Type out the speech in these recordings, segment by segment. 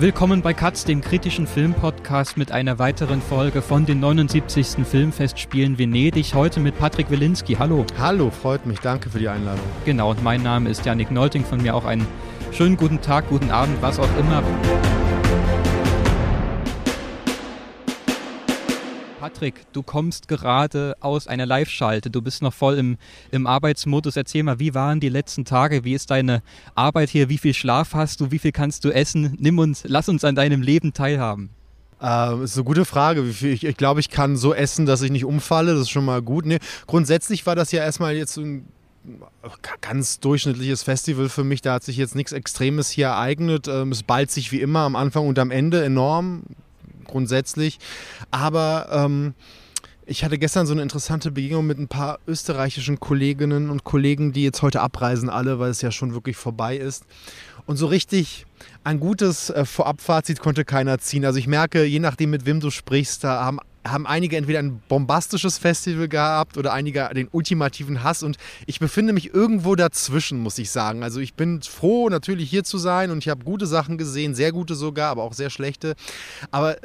Willkommen bei Katz, dem kritischen Filmpodcast mit einer weiteren Folge von den 79. Filmfestspielen Venedig. Heute mit Patrick Wilinski. Hallo. Hallo, freut mich. Danke für die Einladung. Genau, und mein Name ist Janik Nolting. Von mir auch einen schönen guten Tag, guten Abend, was auch immer. Patrick, du kommst gerade aus einer Live-Schalte. Du bist noch voll im, im Arbeitsmodus. Erzähl mal, wie waren die letzten Tage? Wie ist deine Arbeit hier? Wie viel Schlaf hast du? Wie viel kannst du essen? Nimm uns, lass uns an deinem Leben teilhaben. Ähm, ist eine gute Frage. Ich, ich glaube, ich kann so essen, dass ich nicht umfalle. Das ist schon mal gut. Nee, grundsätzlich war das ja erstmal jetzt ein ganz durchschnittliches Festival für mich. Da hat sich jetzt nichts Extremes hier ereignet. Ähm, es ballt sich wie immer am Anfang und am Ende enorm grundsätzlich. Aber ähm, ich hatte gestern so eine interessante Begegnung mit ein paar österreichischen Kolleginnen und Kollegen, die jetzt heute abreisen, alle, weil es ja schon wirklich vorbei ist. Und so richtig ein gutes äh, Vorabfazit konnte keiner ziehen. Also ich merke, je nachdem, mit wem du sprichst, da haben haben einige entweder ein bombastisches Festival gehabt oder einige den ultimativen Hass und ich befinde mich irgendwo dazwischen, muss ich sagen. Also ich bin froh, natürlich hier zu sein und ich habe gute Sachen gesehen, sehr gute sogar, aber auch sehr schlechte. Aber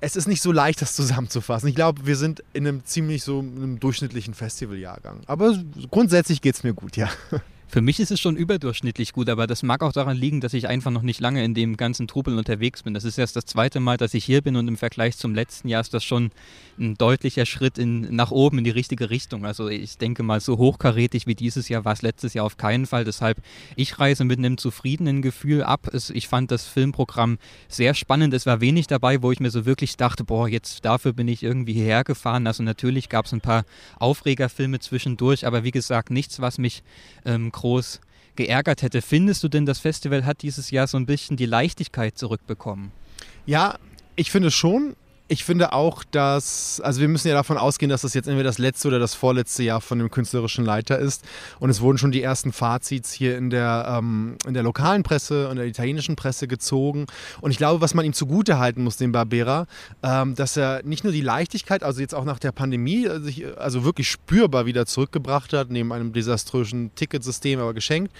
es ist nicht so leicht, das zusammenzufassen. Ich glaube, wir sind in einem ziemlich so einem durchschnittlichen Festivaljahrgang. Aber grundsätzlich geht es mir gut, ja. Für mich ist es schon überdurchschnittlich gut, aber das mag auch daran liegen, dass ich einfach noch nicht lange in dem ganzen Trubel unterwegs bin. Das ist erst das zweite Mal, dass ich hier bin und im Vergleich zum letzten Jahr ist das schon ein deutlicher Schritt in, nach oben in die richtige Richtung. Also ich denke mal, so hochkarätig wie dieses Jahr war es letztes Jahr auf keinen Fall. Deshalb, ich reise mit einem zufriedenen Gefühl ab. Es, ich fand das Filmprogramm sehr spannend. Es war wenig dabei, wo ich mir so wirklich dachte, boah, jetzt dafür bin ich irgendwie hierher gefahren. Also natürlich gab es ein paar Aufregerfilme zwischendurch, aber wie gesagt, nichts, was mich ähm, groß geärgert hätte. Findest du denn, das Festival hat dieses Jahr so ein bisschen die Leichtigkeit zurückbekommen? Ja, ich finde schon ich finde auch, dass, also wir müssen ja davon ausgehen, dass das jetzt entweder das letzte oder das vorletzte Jahr von dem künstlerischen Leiter ist. Und es wurden schon die ersten Fazits hier in der, ähm, in der lokalen Presse und der italienischen Presse gezogen. Und ich glaube, was man ihm zugute halten muss, dem Barbera, ähm, dass er nicht nur die Leichtigkeit, also jetzt auch nach der Pandemie, äh, sich also wirklich spürbar wieder zurückgebracht hat, neben einem desaströsen Ticketsystem, aber geschenkt.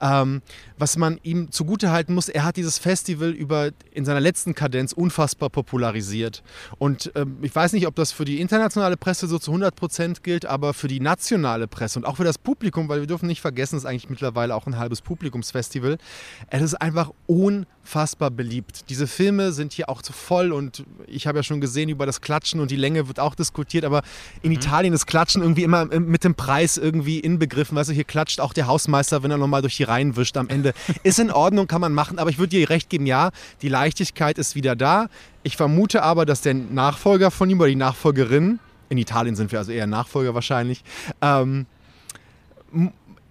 Ähm, was man ihm zugute halten muss, er hat dieses Festival über in seiner letzten Kadenz unfassbar popularisiert. Und ähm, ich weiß nicht, ob das für die internationale Presse so zu 100 Prozent gilt, aber für die nationale Presse und auch für das Publikum, weil wir dürfen nicht vergessen, es ist eigentlich mittlerweile auch ein halbes Publikumsfestival. Es ist einfach unfassbar beliebt. Diese Filme sind hier auch zu voll und ich habe ja schon gesehen, über das Klatschen und die Länge wird auch diskutiert, aber in mhm. Italien ist Klatschen irgendwie immer mit dem Preis irgendwie inbegriffen. Weißt du, hier klatscht auch der Hausmeister, wenn er nochmal durch die Reihen wischt am Ende. Ist in Ordnung, kann man machen, aber ich würde dir recht geben, ja, die Leichtigkeit ist wieder da. Ich vermute aber, dass der Nachfolger von ihm oder die Nachfolgerin, in Italien sind wir also eher Nachfolger wahrscheinlich, ähm,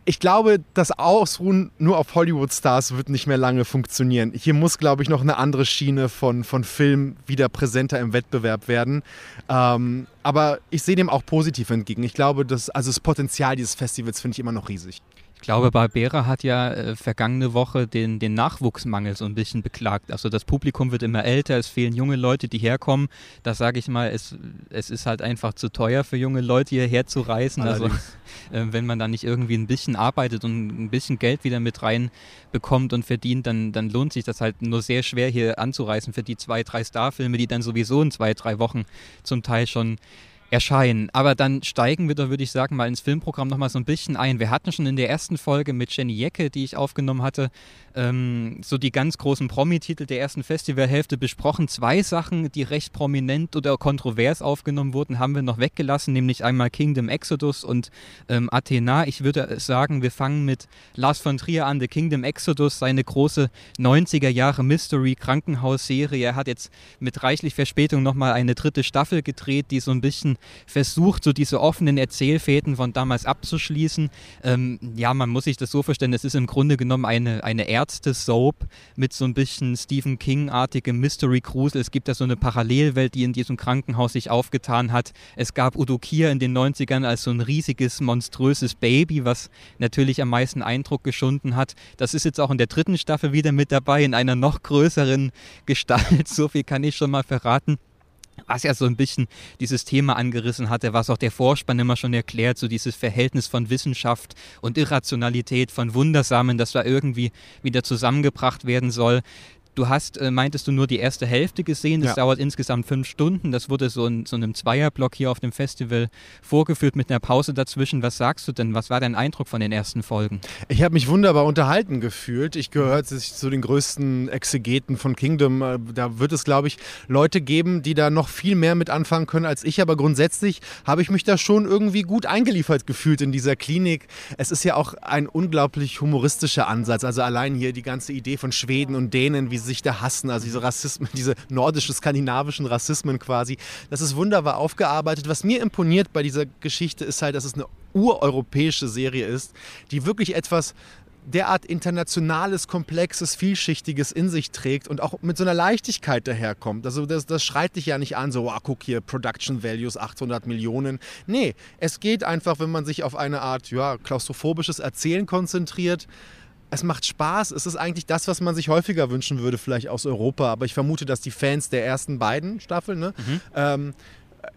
ich glaube, das Ausruhen nur auf Hollywood-Stars wird nicht mehr lange funktionieren. Hier muss, glaube ich, noch eine andere Schiene von, von Film wieder präsenter im Wettbewerb werden. Ähm, aber ich sehe dem auch positiv entgegen. Ich glaube, dass, also das Potenzial dieses Festivals finde ich immer noch riesig. Ich glaube, Barbera hat ja äh, vergangene Woche den, den Nachwuchsmangel so ein bisschen beklagt. Also das Publikum wird immer älter, es fehlen junge Leute, die herkommen. Da sage ich mal, es, es ist halt einfach zu teuer für junge Leute hierher zu reisen. Also äh, wenn man da nicht irgendwie ein bisschen arbeitet und ein bisschen Geld wieder mit rein bekommt und verdient, dann, dann lohnt sich das halt nur sehr schwer hier anzureisen für die zwei, drei Starfilme, die dann sowieso in zwei, drei Wochen zum Teil schon erscheinen. Aber dann steigen wir da, würde ich sagen, mal ins Filmprogramm nochmal so ein bisschen ein. Wir hatten schon in der ersten Folge mit Jenny Jecke, die ich aufgenommen hatte, ähm, so die ganz großen Promi-Titel der ersten Festivalhälfte besprochen. Zwei Sachen, die recht prominent oder kontrovers aufgenommen wurden, haben wir noch weggelassen, nämlich einmal Kingdom Exodus und ähm, Athena. Ich würde sagen, wir fangen mit Lars von Trier an, The Kingdom Exodus, seine große 90er Jahre Mystery Krankenhausserie. Er hat jetzt mit reichlich Verspätung nochmal eine dritte Staffel gedreht, die so ein bisschen versucht, so diese offenen Erzählfäden von damals abzuschließen. Ähm, ja, man muss sich das so vorstellen, es ist im Grunde genommen eine, eine Ärzte-Soap mit so ein bisschen Stephen King-artigem Mystery Cruise. Es gibt da so eine Parallelwelt, die in diesem Krankenhaus sich aufgetan hat. Es gab Udo Kier in den 90ern als so ein riesiges, monströses Baby, was natürlich am meisten Eindruck geschunden hat. Das ist jetzt auch in der dritten Staffel wieder mit dabei, in einer noch größeren Gestalt. So viel kann ich schon mal verraten was ja so ein bisschen dieses Thema angerissen hatte, was auch der Vorspann immer schon erklärt, so dieses Verhältnis von Wissenschaft und Irrationalität, von Wundersamen, das da irgendwie wieder zusammengebracht werden soll Du hast, äh, meintest du, nur die erste Hälfte gesehen. Das ja. dauert insgesamt fünf Stunden. Das wurde so in so einem Zweierblock hier auf dem Festival vorgeführt mit einer Pause dazwischen. Was sagst du denn? Was war dein Eindruck von den ersten Folgen? Ich habe mich wunderbar unterhalten gefühlt. Ich gehöre zu den größten Exegeten von Kingdom. Äh, da wird es, glaube ich, Leute geben, die da noch viel mehr mit anfangen können als ich. Aber grundsätzlich habe ich mich da schon irgendwie gut eingeliefert gefühlt in dieser Klinik. Es ist ja auch ein unglaublich humoristischer Ansatz. Also allein hier die ganze Idee von Schweden und Dänen, wie sie sich da hassen, also diese Rassismen, diese nordisch-skandinavischen Rassismen quasi. Das ist wunderbar aufgearbeitet. Was mir imponiert bei dieser Geschichte ist halt, dass es eine ureuropäische Serie ist, die wirklich etwas derart internationales, komplexes, vielschichtiges in sich trägt und auch mit so einer Leichtigkeit daherkommt. Also das, das schreit dich ja nicht an, so, oh, guck hier, Production Values 800 Millionen. Nee, es geht einfach, wenn man sich auf eine Art ja, klaustrophobisches Erzählen konzentriert. Es macht Spaß. Es ist eigentlich das, was man sich häufiger wünschen würde, vielleicht aus Europa. Aber ich vermute, dass die Fans der ersten beiden Staffeln ne, mhm. ähm,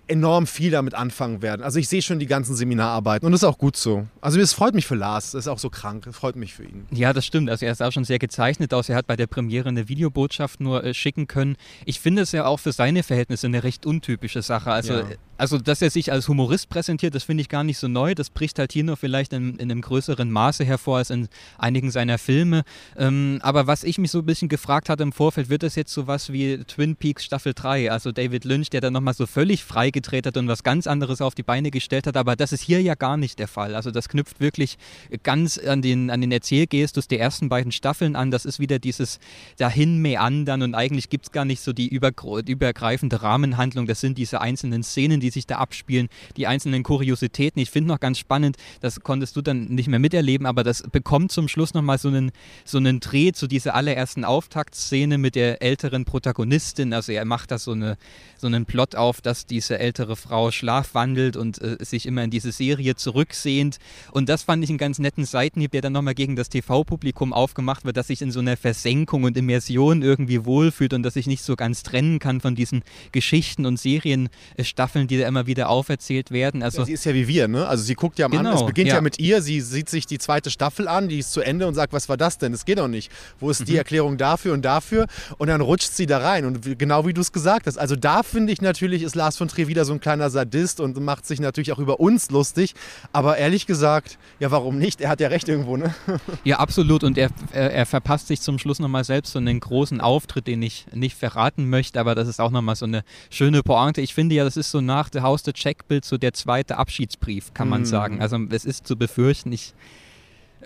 enorm viel damit anfangen werden. Also ich sehe schon die ganzen Seminararbeiten und das ist auch gut so. Also es freut mich für Lars, das ist auch so krank, es freut mich für ihn. Ja, das stimmt. Also er ist auch schon sehr gezeichnet aus. Er hat bei der Premiere eine Videobotschaft nur äh, schicken können. Ich finde es ja auch für seine Verhältnisse eine recht untypische Sache. Also, ja. Also dass er sich als Humorist präsentiert, das finde ich gar nicht so neu. Das bricht halt hier nur vielleicht in, in einem größeren Maße hervor als in einigen seiner Filme. Ähm, aber was ich mich so ein bisschen gefragt hatte im Vorfeld, wird das jetzt so was wie Twin Peaks Staffel 3? Also David Lynch, der dann nochmal so völlig frei gedreht hat und was ganz anderes auf die Beine gestellt hat. Aber das ist hier ja gar nicht der Fall. Also das knüpft wirklich ganz an den, an den Erzählgestus der ersten beiden Staffeln an. Das ist wieder dieses dahin meandern und eigentlich gibt es gar nicht so die übergreifende Rahmenhandlung. Das sind diese einzelnen Szenen, die sich da abspielen, die einzelnen Kuriositäten. Ich finde noch ganz spannend, das konntest du dann nicht mehr miterleben, aber das bekommt zum Schluss nochmal so einen, so einen Dreh zu dieser allerersten Auftaktszene mit der älteren Protagonistin. Also er macht da so, eine, so einen Plot auf, dass diese ältere Frau schlafwandelt und äh, sich immer in diese Serie zurücksehnt. Und das fand ich einen ganz netten Seitenhieb, der dann nochmal gegen das TV-Publikum aufgemacht wird, dass sich in so einer Versenkung und Immersion irgendwie wohlfühlt und dass ich nicht so ganz trennen kann von diesen Geschichten und Serienstaffeln, die da immer wieder auferzählt werden. Also, ja, sie ist ja wie wir, ne? Also sie guckt ja am genau, an, es beginnt ja. ja. mit ihr, sie sieht sich die zweite Staffel an, die ist zu Ende und sagt, was war das denn? Das geht doch nicht. Wo ist mhm. die Erklärung dafür und dafür? Und dann rutscht sie da rein. Und genau wie du es gesagt hast. Also da finde ich natürlich, ist Lars von Trier wieder so ein kleiner Sadist und macht sich natürlich auch über uns lustig. Aber ehrlich gesagt, ja, warum nicht? Er hat ja recht irgendwo, ne? Ja, absolut. Und er, er, er verpasst sich zum Schluss nochmal selbst so einen großen Auftritt, den ich nicht verraten möchte. Aber das ist auch nochmal so eine schöne Pointe. Ich finde ja, das ist so nach The House the Checkbild so der zweite Abschiedsbrief, kann man mm. sagen. Also es ist zu befürchten, ich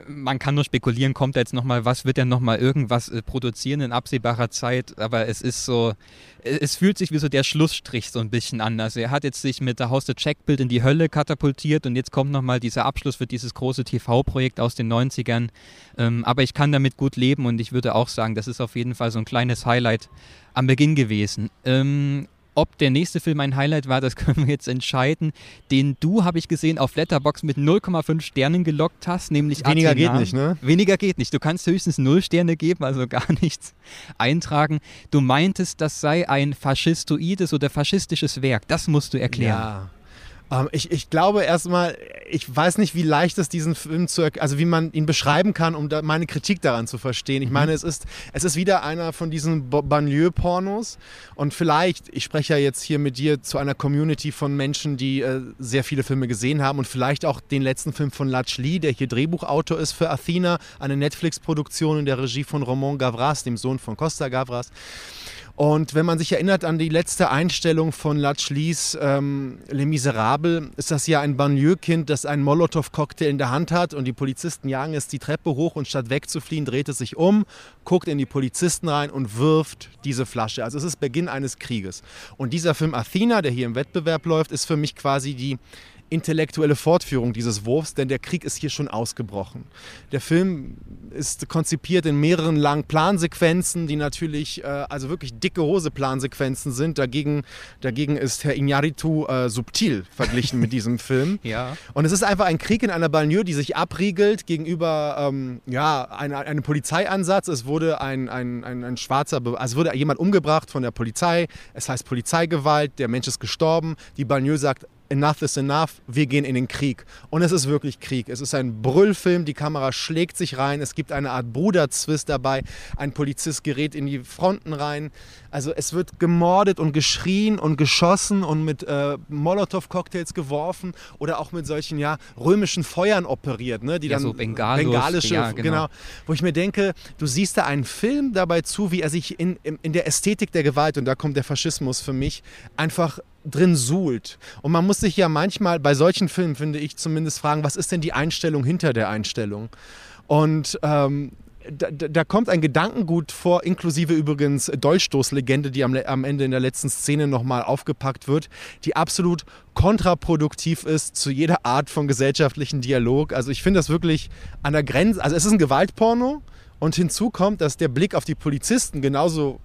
man kann nur spekulieren, kommt da jetzt nochmal was, wird er nochmal irgendwas äh, produzieren in absehbarer Zeit, aber es ist so, es fühlt sich wie so der Schlussstrich so ein bisschen an. Also er hat jetzt sich mit der Haus der Checkbild in die Hölle katapultiert und jetzt kommt nochmal dieser Abschluss für dieses große TV-Projekt aus den 90ern. Ähm, aber ich kann damit gut leben und ich würde auch sagen, das ist auf jeden Fall so ein kleines Highlight am Beginn gewesen. Ähm, ob der nächste Film ein Highlight war, das können wir jetzt entscheiden. Den du, habe ich gesehen, auf Letterbox mit 0,5 Sternen gelockt hast, nämlich Weniger Athena. geht nicht, ne? Weniger geht nicht. Du kannst höchstens 0 Sterne geben, also gar nichts eintragen. Du meintest, das sei ein faschistoides oder faschistisches Werk. Das musst du erklären. Ja. Ähm, ich, ich glaube erstmal, ich weiß nicht, wie leicht es diesen Film zu, also wie man ihn beschreiben kann, um da meine Kritik daran zu verstehen. Ich mhm. meine, es ist, es ist wieder einer von diesen Banlieue-Pornos und vielleicht, ich spreche ja jetzt hier mit dir zu einer Community von Menschen, die äh, sehr viele Filme gesehen haben und vielleicht auch den letzten Film von Latch Lee, der hier Drehbuchautor ist für Athena, eine Netflix-Produktion in der Regie von Romain Gavras, dem Sohn von Costa Gavras. Und wenn man sich erinnert an die letzte Einstellung von Latschlis ähm, Les Miserables, ist das ja ein Banlieue-Kind, das einen Molotow-Cocktail in der Hand hat und die Polizisten jagen es die Treppe hoch und statt wegzufliehen, dreht es sich um, guckt in die Polizisten rein und wirft diese Flasche. Also es ist Beginn eines Krieges. Und dieser Film Athena, der hier im Wettbewerb läuft, ist für mich quasi die intellektuelle Fortführung dieses Wurfs, denn der Krieg ist hier schon ausgebrochen. Der Film ist konzipiert in mehreren langen Plansequenzen, die natürlich äh, also wirklich dicke Hose Plansequenzen sind. Dagegen, dagegen ist Herr Iñárritu äh, subtil verglichen mit diesem Film. Ja. Und es ist einfach ein Krieg in einer Banlieue, die sich abriegelt gegenüber ähm, ja, ein, einem Polizeiansatz. Es wurde ein, ein, ein, ein schwarzer, also wurde jemand umgebracht von der Polizei. Es heißt Polizeigewalt, der Mensch ist gestorben. Die Banlieue sagt, enough is enough, wir gehen in den Krieg. Und es ist wirklich Krieg. Es ist ein Brüllfilm, die Kamera schlägt sich rein, es gibt eine Art Bruderzwist dabei, ein Polizist gerät in die Fronten rein. Also es wird gemordet und geschrien und geschossen und mit äh, Molotow-Cocktails geworfen oder auch mit solchen ja, römischen Feuern operiert, ne? die ja, dann so Bengalos, bengalische, ja, genau. genau. Wo ich mir denke, du siehst da einen Film dabei zu, wie er sich in, in, in der Ästhetik der Gewalt, und da kommt der Faschismus für mich, einfach drin suhlt. Und man muss sich ja manchmal bei solchen Filmen, finde ich zumindest, fragen, was ist denn die Einstellung hinter der Einstellung? Und ähm, da, da, kommt ein Gedankengut vor, inklusive übrigens Dolchstoßlegende, die am, am Ende in der letzten Szene nochmal aufgepackt wird, die absolut kontraproduktiv ist zu jeder Art von gesellschaftlichen Dialog. Also ich finde das wirklich an der Grenze, also es ist ein Gewaltporno und hinzu kommt, dass der Blick auf die Polizisten genauso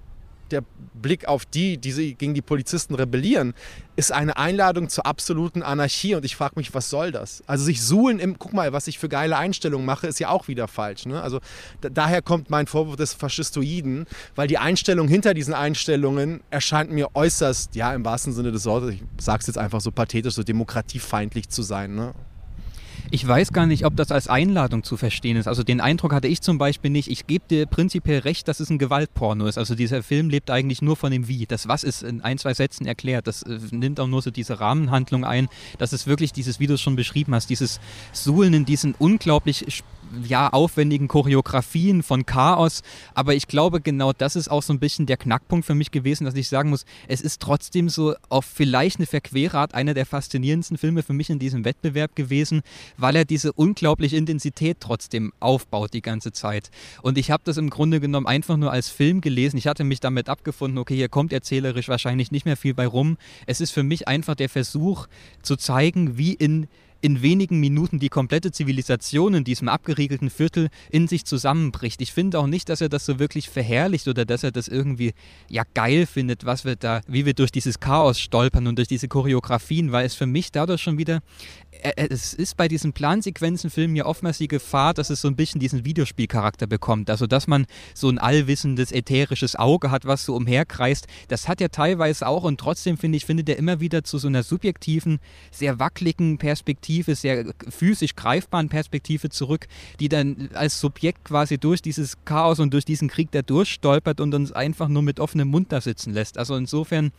der Blick auf die, die gegen die Polizisten rebellieren, ist eine Einladung zur absoluten Anarchie. Und ich frage mich, was soll das? Also sich suhlen im, guck mal, was ich für geile Einstellungen mache, ist ja auch wieder falsch. Ne? Also da, daher kommt mein Vorwurf des Faschistoiden, weil die Einstellung hinter diesen Einstellungen erscheint mir äußerst, ja, im wahrsten Sinne des Wortes, ich sage es jetzt einfach so pathetisch, so demokratiefeindlich zu sein. Ne? Ich weiß gar nicht, ob das als Einladung zu verstehen ist. Also den Eindruck hatte ich zum Beispiel nicht. Ich gebe dir prinzipiell recht, dass es ein Gewaltporno ist. Also dieser Film lebt eigentlich nur von dem Wie. Das Was ist in ein, zwei Sätzen erklärt. Das äh, nimmt auch nur so diese Rahmenhandlung ein. Das ist wirklich dieses, wie du es schon beschrieben hast, dieses Suhlen in diesen unglaublich ja, aufwendigen Choreografien von Chaos. Aber ich glaube, genau das ist auch so ein bisschen der Knackpunkt für mich gewesen, dass ich sagen muss, es ist trotzdem so auf vielleicht eine verquere Art einer der faszinierendsten Filme für mich in diesem Wettbewerb gewesen, weil er diese unglaubliche Intensität trotzdem aufbaut die ganze Zeit. Und ich habe das im Grunde genommen einfach nur als Film gelesen. Ich hatte mich damit abgefunden, okay, hier kommt erzählerisch wahrscheinlich nicht mehr viel bei rum. Es ist für mich einfach der Versuch zu zeigen, wie in in wenigen Minuten die komplette Zivilisation in diesem abgeriegelten Viertel in sich zusammenbricht. Ich finde auch nicht, dass er das so wirklich verherrlicht oder dass er das irgendwie ja geil findet, was wir da, wie wir durch dieses Chaos stolpern und durch diese Choreografien, weil es für mich dadurch schon wieder es ist bei diesen Plansequenzenfilmen ja oftmals die Gefahr, dass es so ein bisschen diesen Videospielcharakter bekommt. Also, dass man so ein allwissendes, ätherisches Auge hat, was so umherkreist. Das hat er teilweise auch und trotzdem finde ich, findet er immer wieder zu so einer subjektiven, sehr wackeligen Perspektive Perspektive, sehr physisch greifbaren Perspektive zurück, die dann als Subjekt quasi durch dieses Chaos und durch diesen Krieg da durchstolpert und uns einfach nur mit offenem Mund da sitzen lässt. Also insofern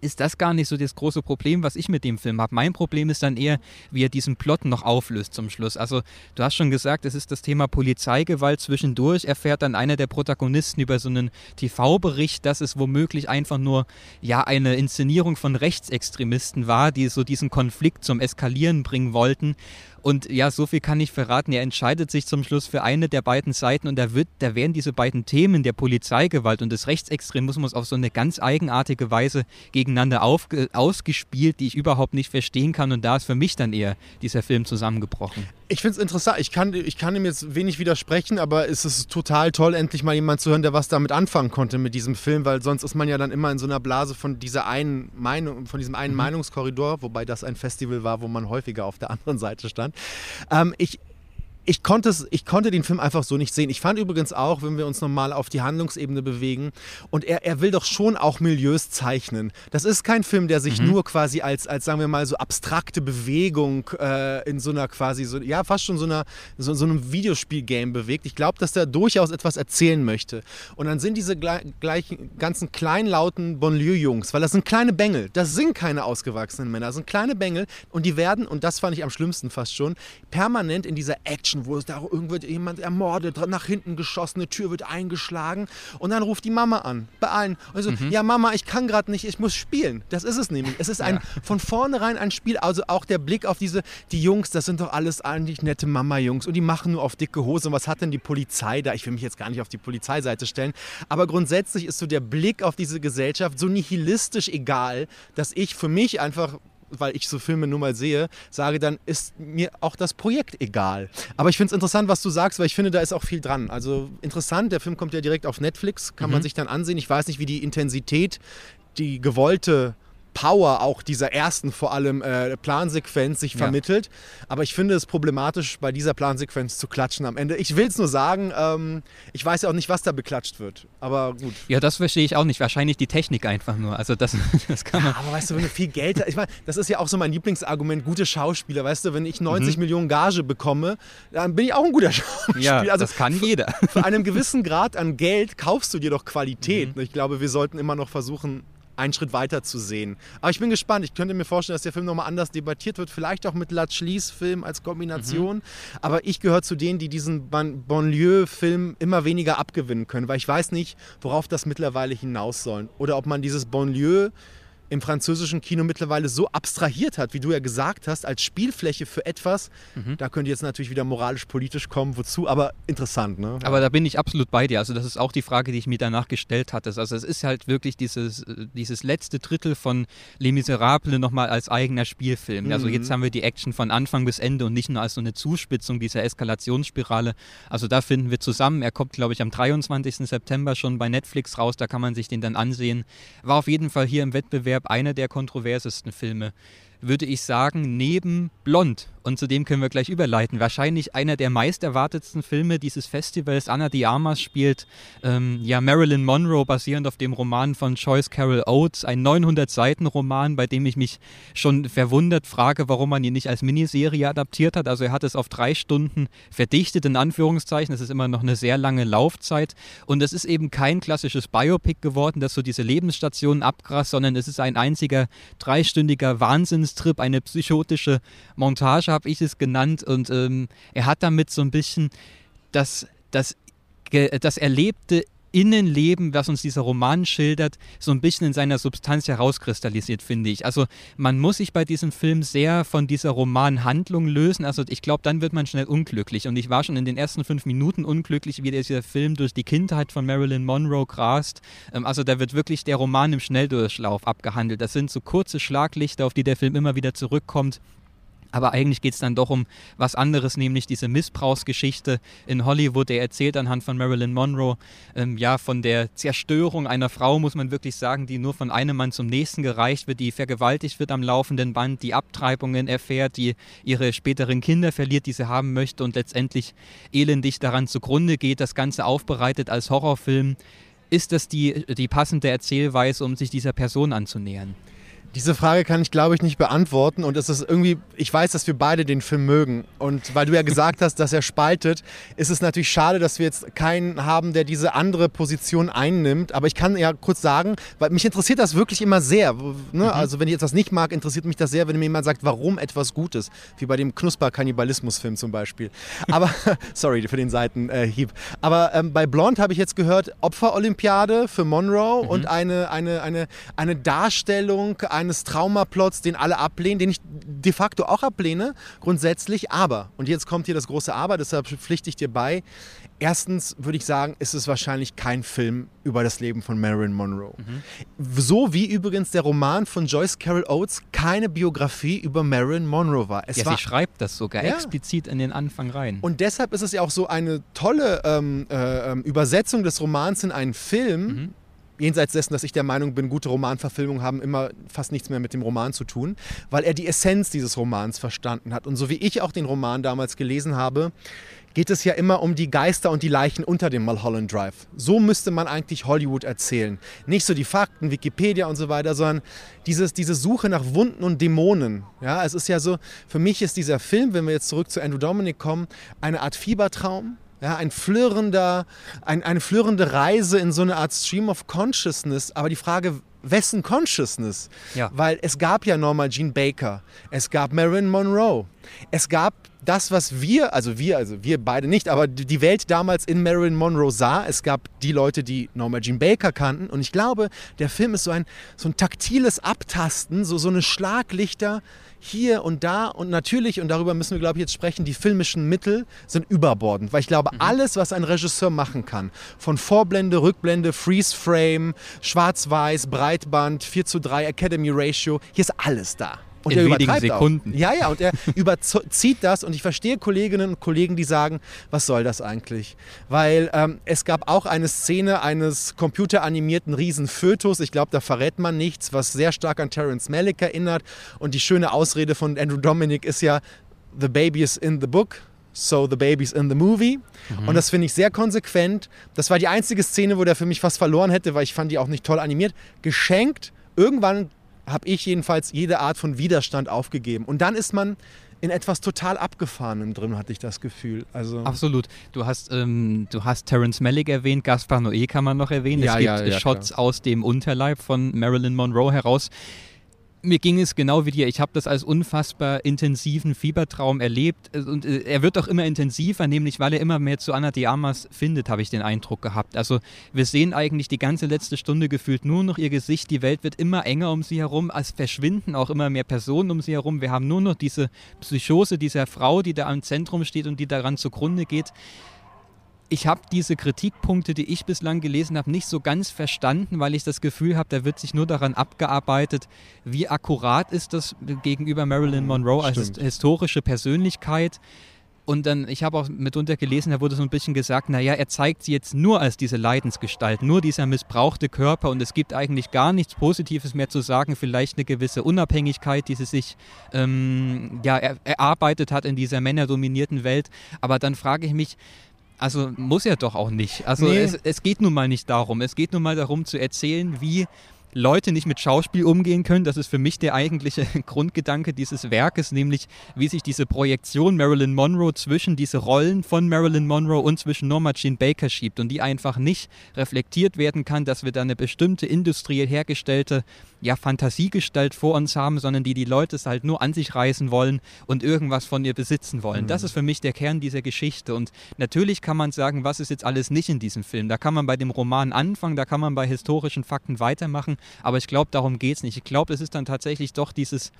ist das gar nicht so das große Problem, was ich mit dem Film habe. Mein Problem ist dann eher, wie er diesen Plot noch auflöst zum Schluss. Also du hast schon gesagt, es ist das Thema Polizeigewalt. Zwischendurch erfährt dann einer der Protagonisten über so einen TV-Bericht, dass es womöglich einfach nur ja eine Inszenierung von Rechtsextremisten war, die so diesen Konflikt zum Eskalieren bringen wollten. Und ja, so viel kann ich verraten. Er entscheidet sich zum Schluss für eine der beiden Seiten und da, wird, da werden diese beiden Themen der Polizeigewalt und des Rechtsextremismus auf so eine ganz eigenartige Weise gegeneinander auf, ausgespielt, die ich überhaupt nicht verstehen kann. Und da ist für mich dann eher dieser Film zusammengebrochen. Ich finde es interessant. Ich kann, ich kann ihm jetzt wenig widersprechen, aber es ist total toll, endlich mal jemand zu hören, der was damit anfangen konnte mit diesem Film, weil sonst ist man ja dann immer in so einer Blase von dieser einen Meinung, von diesem einen mhm. Meinungskorridor, wobei das ein Festival war, wo man häufiger auf der anderen Seite stand. Ähm, ich, ich konnte, ich konnte den Film einfach so nicht sehen. Ich fand übrigens auch, wenn wir uns nochmal auf die Handlungsebene bewegen, und er, er will doch schon auch Milieus zeichnen. Das ist kein Film, der sich mhm. nur quasi als, als, sagen wir mal, so abstrakte Bewegung äh, in so einer quasi, so, ja, fast schon so, einer, so, so einem Videospiel-Game bewegt. Ich glaube, dass der durchaus etwas erzählen möchte. Und dann sind diese gleichen, ganzen kleinlauten Bonlieu-Jungs, weil das sind kleine Bengel, das sind keine ausgewachsenen Männer, das sind kleine Bengel und die werden, und das fand ich am schlimmsten fast schon, permanent in dieser Action Action, wo es da irgendwo jemand ermordet, nach hinten geschossen, eine Tür wird eingeschlagen und dann ruft die Mama an, bei allen. Also, mhm. ja Mama, ich kann gerade nicht, ich muss spielen. Das ist es nämlich. Es ist ein, ja. von vornherein ein Spiel, also auch der Blick auf diese, die Jungs, das sind doch alles eigentlich nette Mama-Jungs und die machen nur auf dicke Hose. Und was hat denn die Polizei da? Ich will mich jetzt gar nicht auf die Polizeiseite stellen, aber grundsätzlich ist so der Blick auf diese Gesellschaft so nihilistisch egal, dass ich für mich einfach weil ich so Filme nun mal sehe, sage, dann ist mir auch das Projekt egal. Aber ich finde es interessant, was du sagst, weil ich finde, da ist auch viel dran. Also interessant, der Film kommt ja direkt auf Netflix, kann mhm. man sich dann ansehen. Ich weiß nicht, wie die Intensität, die gewollte Power auch dieser ersten vor allem äh, Plansequenz sich vermittelt. Ja. Aber ich finde es problematisch, bei dieser Plansequenz zu klatschen am Ende. Ich will es nur sagen, ähm, ich weiß ja auch nicht, was da beklatscht wird. Aber gut. Ja, das verstehe ich auch nicht. Wahrscheinlich die Technik einfach nur. Also das, das kann man. Ja, aber weißt du, wenn du viel Geld ich meine, das ist ja auch so mein Lieblingsargument, gute Schauspieler. Weißt du, wenn ich 90 mhm. Millionen Gage bekomme, dann bin ich auch ein guter Schauspieler. Ja, also das kann jeder. Für einen gewissen Grad an Geld kaufst du dir doch Qualität. Mhm. Ich glaube, wir sollten immer noch versuchen, einen Schritt weiter zu sehen. Aber ich bin gespannt. Ich könnte mir vorstellen, dass der Film nochmal anders debattiert wird. Vielleicht auch mit Latschlis-Film als Kombination. Mhm. Aber ich gehöre zu denen, die diesen Bonlieu-Film immer weniger abgewinnen können, weil ich weiß nicht, worauf das mittlerweile hinaus soll. Oder ob man dieses Bonlieu im französischen Kino mittlerweile so abstrahiert hat, wie du ja gesagt hast, als Spielfläche für etwas. Mhm. Da könnte jetzt natürlich wieder moralisch-politisch kommen, wozu, aber interessant. Ne? Aber da bin ich absolut bei dir. Also das ist auch die Frage, die ich mir danach gestellt hatte. Also es ist halt wirklich dieses, dieses letzte Drittel von Les Miserables nochmal als eigener Spielfilm. Mhm. Also jetzt haben wir die Action von Anfang bis Ende und nicht nur als so eine Zuspitzung dieser Eskalationsspirale. Also da finden wir zusammen. Er kommt, glaube ich, am 23. September schon bei Netflix raus. Da kann man sich den dann ansehen. War auf jeden Fall hier im Wettbewerb Wettbewerb einer der kontroversesten Filme würde ich sagen, neben Blond, und zu dem können wir gleich überleiten, wahrscheinlich einer der meisterwartetsten Filme dieses Festivals. Anna de Armas spielt ähm, ja Marilyn Monroe, basierend auf dem Roman von Joyce Carol Oates, ein 900-Seiten-Roman, bei dem ich mich schon verwundert frage, warum man ihn nicht als Miniserie adaptiert hat. Also er hat es auf drei Stunden verdichtet, in Anführungszeichen. Es ist immer noch eine sehr lange Laufzeit. Und es ist eben kein klassisches Biopic geworden, das so diese Lebensstationen abgrast, sondern es ist ein einziger dreistündiger Wahnsinns Trip, eine psychotische Montage, habe ich es genannt. Und ähm, er hat damit so ein bisschen das, das, das Erlebte Innenleben, was uns dieser Roman schildert, so ein bisschen in seiner Substanz herauskristallisiert, finde ich. Also man muss sich bei diesem Film sehr von dieser Romanhandlung lösen. Also ich glaube, dann wird man schnell unglücklich. Und ich war schon in den ersten fünf Minuten unglücklich, wie dieser Film durch die Kindheit von Marilyn Monroe grast. Ähm, also da wird wirklich der Roman im Schnelldurchlauf abgehandelt. Das sind so kurze Schlaglichter, auf die der Film immer wieder zurückkommt. Aber eigentlich geht es dann doch um was anderes, nämlich diese Missbrauchsgeschichte in Hollywood. Er erzählt anhand von Marilyn Monroe ähm, ja von der Zerstörung einer Frau, muss man wirklich sagen, die nur von einem Mann zum nächsten gereicht wird, die vergewaltigt wird am laufenden Band, die Abtreibungen erfährt, die ihre späteren Kinder verliert, die sie haben möchte und letztendlich elendig daran zugrunde geht. Das Ganze aufbereitet als Horrorfilm. Ist das die, die passende Erzählweise, um sich dieser Person anzunähern? Diese Frage kann ich, glaube ich, nicht beantworten. Und es ist irgendwie, ich weiß, dass wir beide den Film mögen. Und weil du ja gesagt hast, dass er spaltet, ist es natürlich schade, dass wir jetzt keinen haben, der diese andere Position einnimmt. Aber ich kann ja kurz sagen, weil mich interessiert das wirklich immer sehr. Ne? Mhm. Also wenn ich etwas nicht mag, interessiert mich das sehr, wenn mir jemand sagt, warum etwas gut ist. Wie bei dem Knusper-Kannibalismus-Film zum Beispiel. Aber, sorry für den Seitenhieb. Äh, Aber ähm, bei Blond habe ich jetzt gehört, Opfer-Olympiade für Monroe mhm. und eine, eine, eine, eine Darstellung, eines Traumaplots, den alle ablehnen, den ich de facto auch ablehne, grundsätzlich. Aber, und jetzt kommt hier das große Aber, deshalb pflichte ich dir bei. Erstens würde ich sagen, ist es wahrscheinlich kein Film über das Leben von Marilyn Monroe. Mhm. So wie übrigens der Roman von Joyce Carol Oates keine Biografie über Marilyn Monroe war. Es ja, war, sie schreibt das sogar ja. explizit in den Anfang rein. Und deshalb ist es ja auch so eine tolle ähm, äh, ähm, Übersetzung des Romans in einen Film. Mhm jenseits dessen, dass ich der Meinung bin, gute Romanverfilmungen haben immer fast nichts mehr mit dem Roman zu tun, weil er die Essenz dieses Romans verstanden hat. Und so wie ich auch den Roman damals gelesen habe, geht es ja immer um die Geister und die Leichen unter dem Mulholland Drive. So müsste man eigentlich Hollywood erzählen. Nicht so die Fakten, Wikipedia und so weiter, sondern dieses, diese Suche nach Wunden und Dämonen. Ja, es ist ja so, für mich ist dieser Film, wenn wir jetzt zurück zu Andrew Dominic kommen, eine Art Fiebertraum ja, ein flirrender, ein, eine flirrende Reise in so eine Art Stream of Consciousness. Aber die Frage, wessen Consciousness? Ja. Weil es gab ja Norma Jean Baker, es gab Marilyn Monroe, es gab das, was wir, also wir, also wir beide nicht, aber die Welt damals in Marilyn Monroe sah. Es gab die Leute, die Norma Jean Baker kannten. Und ich glaube, der Film ist so ein, so ein taktiles Abtasten, so, so eine Schlaglichter hier und da und natürlich, und darüber müssen wir, glaube ich, jetzt sprechen, die filmischen Mittel sind überbordend, weil ich glaube, mhm. alles, was ein Regisseur machen kann, von Vorblende, Rückblende, Freeze Frame, Schwarz-Weiß, Breitband, 4 zu 3, Academy Ratio, hier ist alles da. Und In er wenigen Sekunden. Auch. Ja, ja, und er überzieht das und ich verstehe Kolleginnen und Kollegen, die sagen, was soll das eigentlich? Weil ähm, es gab auch eine Szene eines computeranimierten Riesenfötus, ich glaube, da verrät man nichts, was sehr stark an Terence Malick erinnert und die schöne Ausrede von Andrew Dominic ist ja, the baby is in the book, so the baby's in the movie. Mhm. Und das finde ich sehr konsequent. Das war die einzige Szene, wo der für mich fast verloren hätte, weil ich fand die auch nicht toll animiert. Geschenkt, irgendwann habe ich jedenfalls jede Art von Widerstand aufgegeben. Und dann ist man in etwas total Abgefahrenem drin, hatte ich das Gefühl. Also Absolut. Du hast, ähm, du hast Terence Malick erwähnt, Gaspar Noé kann man noch erwähnen. Ja, es gibt ja, ja, Shots klar. aus dem Unterleib von Marilyn Monroe heraus. Mir ging es genau wie dir. Ich habe das als unfassbar intensiven Fiebertraum erlebt. Und äh, er wird auch immer intensiver, nämlich weil er immer mehr zu Anna de Armas findet, habe ich den Eindruck gehabt. Also wir sehen eigentlich die ganze letzte Stunde gefühlt nur noch ihr Gesicht. Die Welt wird immer enger um sie herum. Es verschwinden auch immer mehr Personen um sie herum. Wir haben nur noch diese Psychose dieser Frau, die da am Zentrum steht und die daran zugrunde geht ich habe diese Kritikpunkte, die ich bislang gelesen habe, nicht so ganz verstanden, weil ich das Gefühl habe, da wird sich nur daran abgearbeitet, wie akkurat ist das gegenüber Marilyn Monroe als Stimmt. historische Persönlichkeit. Und dann, ich habe auch mitunter gelesen, da wurde so ein bisschen gesagt, naja, er zeigt sie jetzt nur als diese Leidensgestalt, nur dieser missbrauchte Körper und es gibt eigentlich gar nichts Positives mehr zu sagen, vielleicht eine gewisse Unabhängigkeit, die sie sich ähm, ja, er, erarbeitet hat in dieser männerdominierten Welt. Aber dann frage ich mich, also muss er doch auch nicht. Also Nee. es, es geht nun mal nicht darum. Es geht nun mal darum zu erzählen, wie Leute nicht mit Schauspiel umgehen können. Das ist für mich der eigentliche Grundgedanke dieses Werkes, nämlich wie sich diese Projektion Marilyn Monroe zwischen diese Rollen von Marilyn Monroe und zwischen Norma Jean Baker schiebt und die einfach nicht reflektiert werden kann, dass wir da eine bestimmte industriell hergestellte ja, Fantasiegestalt vor uns haben, sondern die die Leute es halt nur an sich reißen wollen und irgendwas von ihr besitzen wollen. Das ist für mich der Kern dieser Geschichte. Und natürlich kann man sagen, was ist jetzt alles nicht in diesem Film. Da kann man bei dem Roman anfangen, da kann man bei historischen Fakten weitermachen, aber ich glaube, darum geht es nicht. Ich glaube, es ist dann tatsächlich doch dieses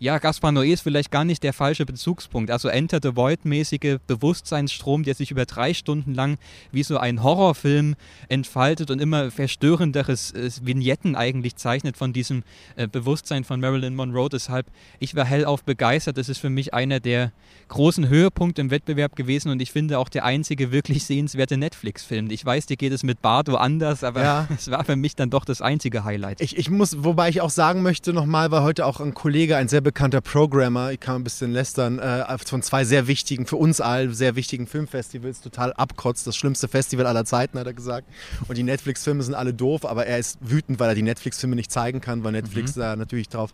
ja, Gaspar Noé ist vielleicht gar nicht der falsche Bezugspunkt. Also Enter the Void-mäßige Bewusstseinsstrom, der sich über drei Stunden lang wie so ein Horrorfilm entfaltet und immer verstörenderes äh, Vignetten eigentlich zeichnet von diesem äh, Bewusstsein von Marilyn Monroe. Deshalb, ich war hellauf begeistert. Das ist für mich einer der großen Höhepunkte im Wettbewerb gewesen und ich finde auch der einzige wirklich sehenswerte Netflix-Film. Ich weiß, dir geht es mit Bardo anders, aber Ja. es war für mich dann doch das einzige Highlight. Ich, ich muss, wobei ich auch sagen möchte nochmal, weil heute auch ein Kollege, ein sehr bekannter Programmer, ich kann ein bisschen lästern, äh, von zwei sehr wichtigen, für uns all sehr wichtigen Filmfestivals total abkotzt. Das schlimmste Festival aller Zeiten, hat er gesagt. Und die Netflix-Filme sind alle doof, aber er ist wütend, weil er die Netflix-Filme nicht zeigen kann, weil Netflix da natürlich drauf.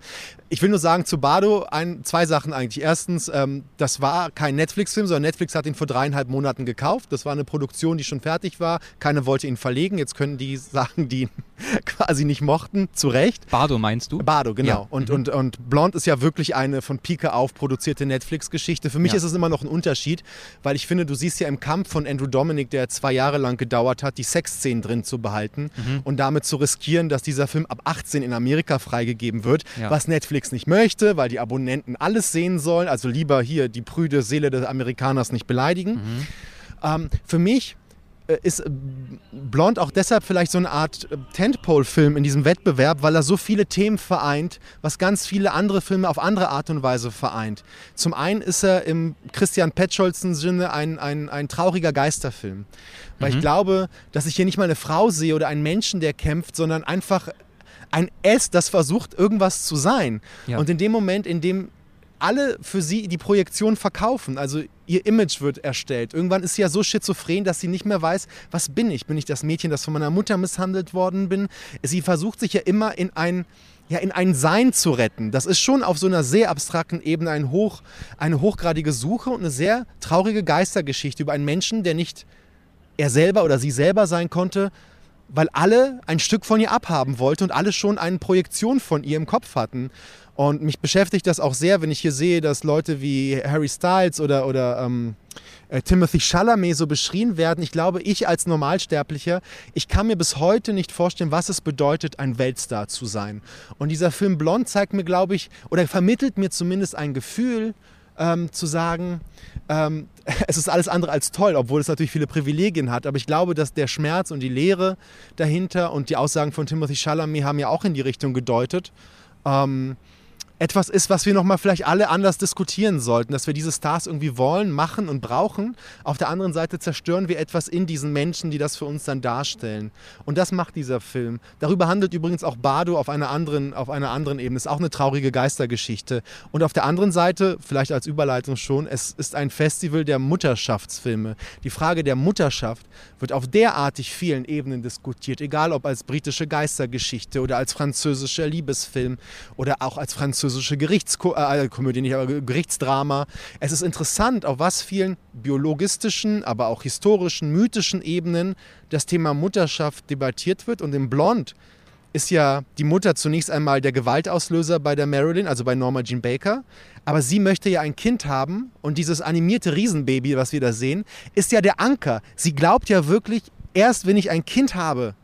Ich will nur sagen, zu Bardo ein, zwei Sachen eigentlich. Erstens, ähm, das war kein Netflix-Film, sondern Netflix hat ihn vor dreieinhalb Monaten gekauft. Das war eine Produktion, die schon fertig war. Keiner wollte ihn verlegen. Jetzt können die sagen, die quasi nicht mochten, zu Recht. Bardo meinst du? Bardo, genau. Ja. Und, Mhm. und, und Blond ist ja wirklich eine von Pike auf produzierte Netflix-Geschichte. Für mich Ja. ist es immer noch ein Unterschied, weil ich finde, du siehst ja im Kampf von Andrew Dominic, der zwei Jahre lang gedauert hat, die Sexszenen drin zu behalten Mhm. und damit zu riskieren, dass dieser Film ab 18 in Amerika freigegeben wird, Ja. was Netflix nicht möchte, weil die Abonnenten alles sehen sollen. Also lieber hier die prüde Seele des Amerikaners nicht beleidigen. Mhm. Ähm, für mich ist äh, Blond auch deshalb vielleicht so eine Art äh, Tentpole-Film in diesem Wettbewerb, weil er so viele Themen vereint, was ganz viele andere Filme auf andere Art und Weise vereint. Zum einen ist er im Christian Petscholzen Sinne ein, ein, ein trauriger Geisterfilm. Weil Mhm. ich glaube, dass ich hier nicht mal eine Frau sehe oder einen Menschen, der kämpft, sondern einfach ein S, das versucht, irgendwas zu sein. Ja. Und in dem Moment, in dem alle für sie die Projektion verkaufen. Also ihr Image wird erstellt. Irgendwann ist sie ja so schizophren, dass sie nicht mehr weiß, was bin ich? Bin ich das Mädchen, das von meiner Mutter misshandelt worden bin? Sie versucht sich ja immer in ein ja, in ein Sein zu retten. Das ist schon auf so einer sehr abstrakten Ebene ein hoch, eine hochgradige Suche und eine sehr traurige Geistergeschichte über einen Menschen, der nicht er selber oder sie selber sein konnte, weil alle ein Stück von ihr abhaben wollte und alle schon eine Projektion von ihr im Kopf hatten. Und mich beschäftigt das auch sehr, wenn ich hier sehe, dass Leute wie Harry Styles oder, oder ähm, äh, Timothy Chalamet so beschrien werden. Ich glaube, ich als Normalsterblicher, ich kann mir bis heute nicht vorstellen, was es bedeutet, ein Weltstar zu sein. Und dieser Film Blond zeigt mir, glaube ich, oder vermittelt mir zumindest ein Gefühl, ähm, zu sagen, ähm, es ist alles andere als toll, obwohl es natürlich viele Privilegien hat. Aber ich glaube, dass der Schmerz und die Leere dahinter und die Aussagen von Timothy Chalamet haben ja auch in die Richtung gedeutet. Ähm, etwas ist, was wir nochmal vielleicht alle anders diskutieren sollten, dass wir diese Stars irgendwie wollen, machen und brauchen. Auf der anderen Seite zerstören wir etwas in diesen Menschen, die das für uns dann darstellen. Und das macht dieser Film. Darüber handelt übrigens auch Bardo auf einer anderen, auf einer anderen Ebene. Ist auch eine traurige Geistergeschichte. Und auf der anderen Seite, vielleicht als Überleitung schon, es ist ein Festival der Mutterschaftsfilme. Die Frage der Mutterschaft wird auf derartig vielen Ebenen diskutiert, egal ob als britische Geistergeschichte oder als französischer Liebesfilm oder auch als französische Gerichtskomödie, äh, nicht, aber Gerichtsdrama. Es ist interessant, auf was vielen biologistischen, aber auch historischen, mythischen Ebenen das Thema Mutterschaft debattiert wird. Und in Blond ist ja die Mutter zunächst einmal der Gewaltauslöser bei der Marilyn, also bei Norma Jean Baker. Aber sie möchte ja ein Kind haben und dieses animierte Riesenbaby, was wir da sehen, ist ja der Anker. Sie glaubt ja wirklich, erst wenn ich ein Kind habe,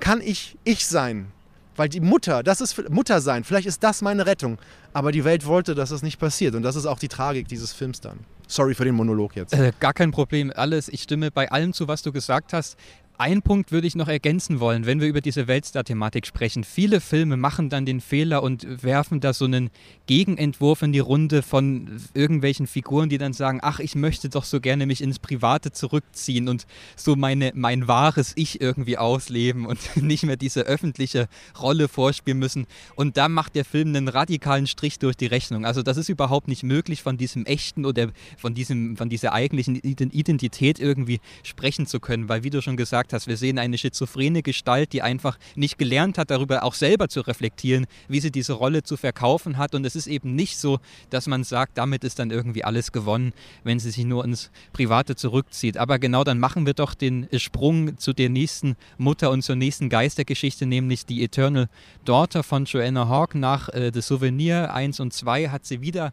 kann ich ich sein. Weil die Mutter, das ist Mutter sein, vielleicht ist das meine Rettung. Aber die Welt wollte, dass das nicht passiert. Und das ist auch die Tragik dieses Films dann. Sorry für den Monolog jetzt. Äh, gar kein Problem. Alles, ich stimme bei allem zu, was du gesagt hast. Ein Punkt würde ich noch ergänzen wollen, wenn wir über diese Weltstar-Thematik sprechen. Viele Filme machen dann den Fehler und werfen da so einen Gegenentwurf in die Runde von irgendwelchen Figuren, die dann sagen, ach, ich möchte doch so gerne mich ins Private zurückziehen und so meine, mein wahres Ich irgendwie ausleben und nicht mehr diese öffentliche Rolle vorspielen müssen. Und da macht der Film einen radikalen Strich durch die Rechnung. Also das ist überhaupt nicht möglich, von diesem echten oder von, diesem, von dieser eigentlichen Identität irgendwie sprechen zu können, weil wie du schon gesagt gesagt hast, wir sehen eine schizophrene Gestalt, die einfach nicht gelernt hat, darüber auch selber zu reflektieren, wie sie diese Rolle zu verkaufen hat. Und es ist eben nicht so, dass man sagt, damit ist dann irgendwie alles gewonnen, wenn sie sich nur ins Private zurückzieht. Aber genau dann machen wir doch den Sprung zu der nächsten Mutter und zur nächsten Geistergeschichte, nämlich die Eternal Daughter von Joanna Hawke. Nach äh, The Souvenir 1 und 2 hat sie wieder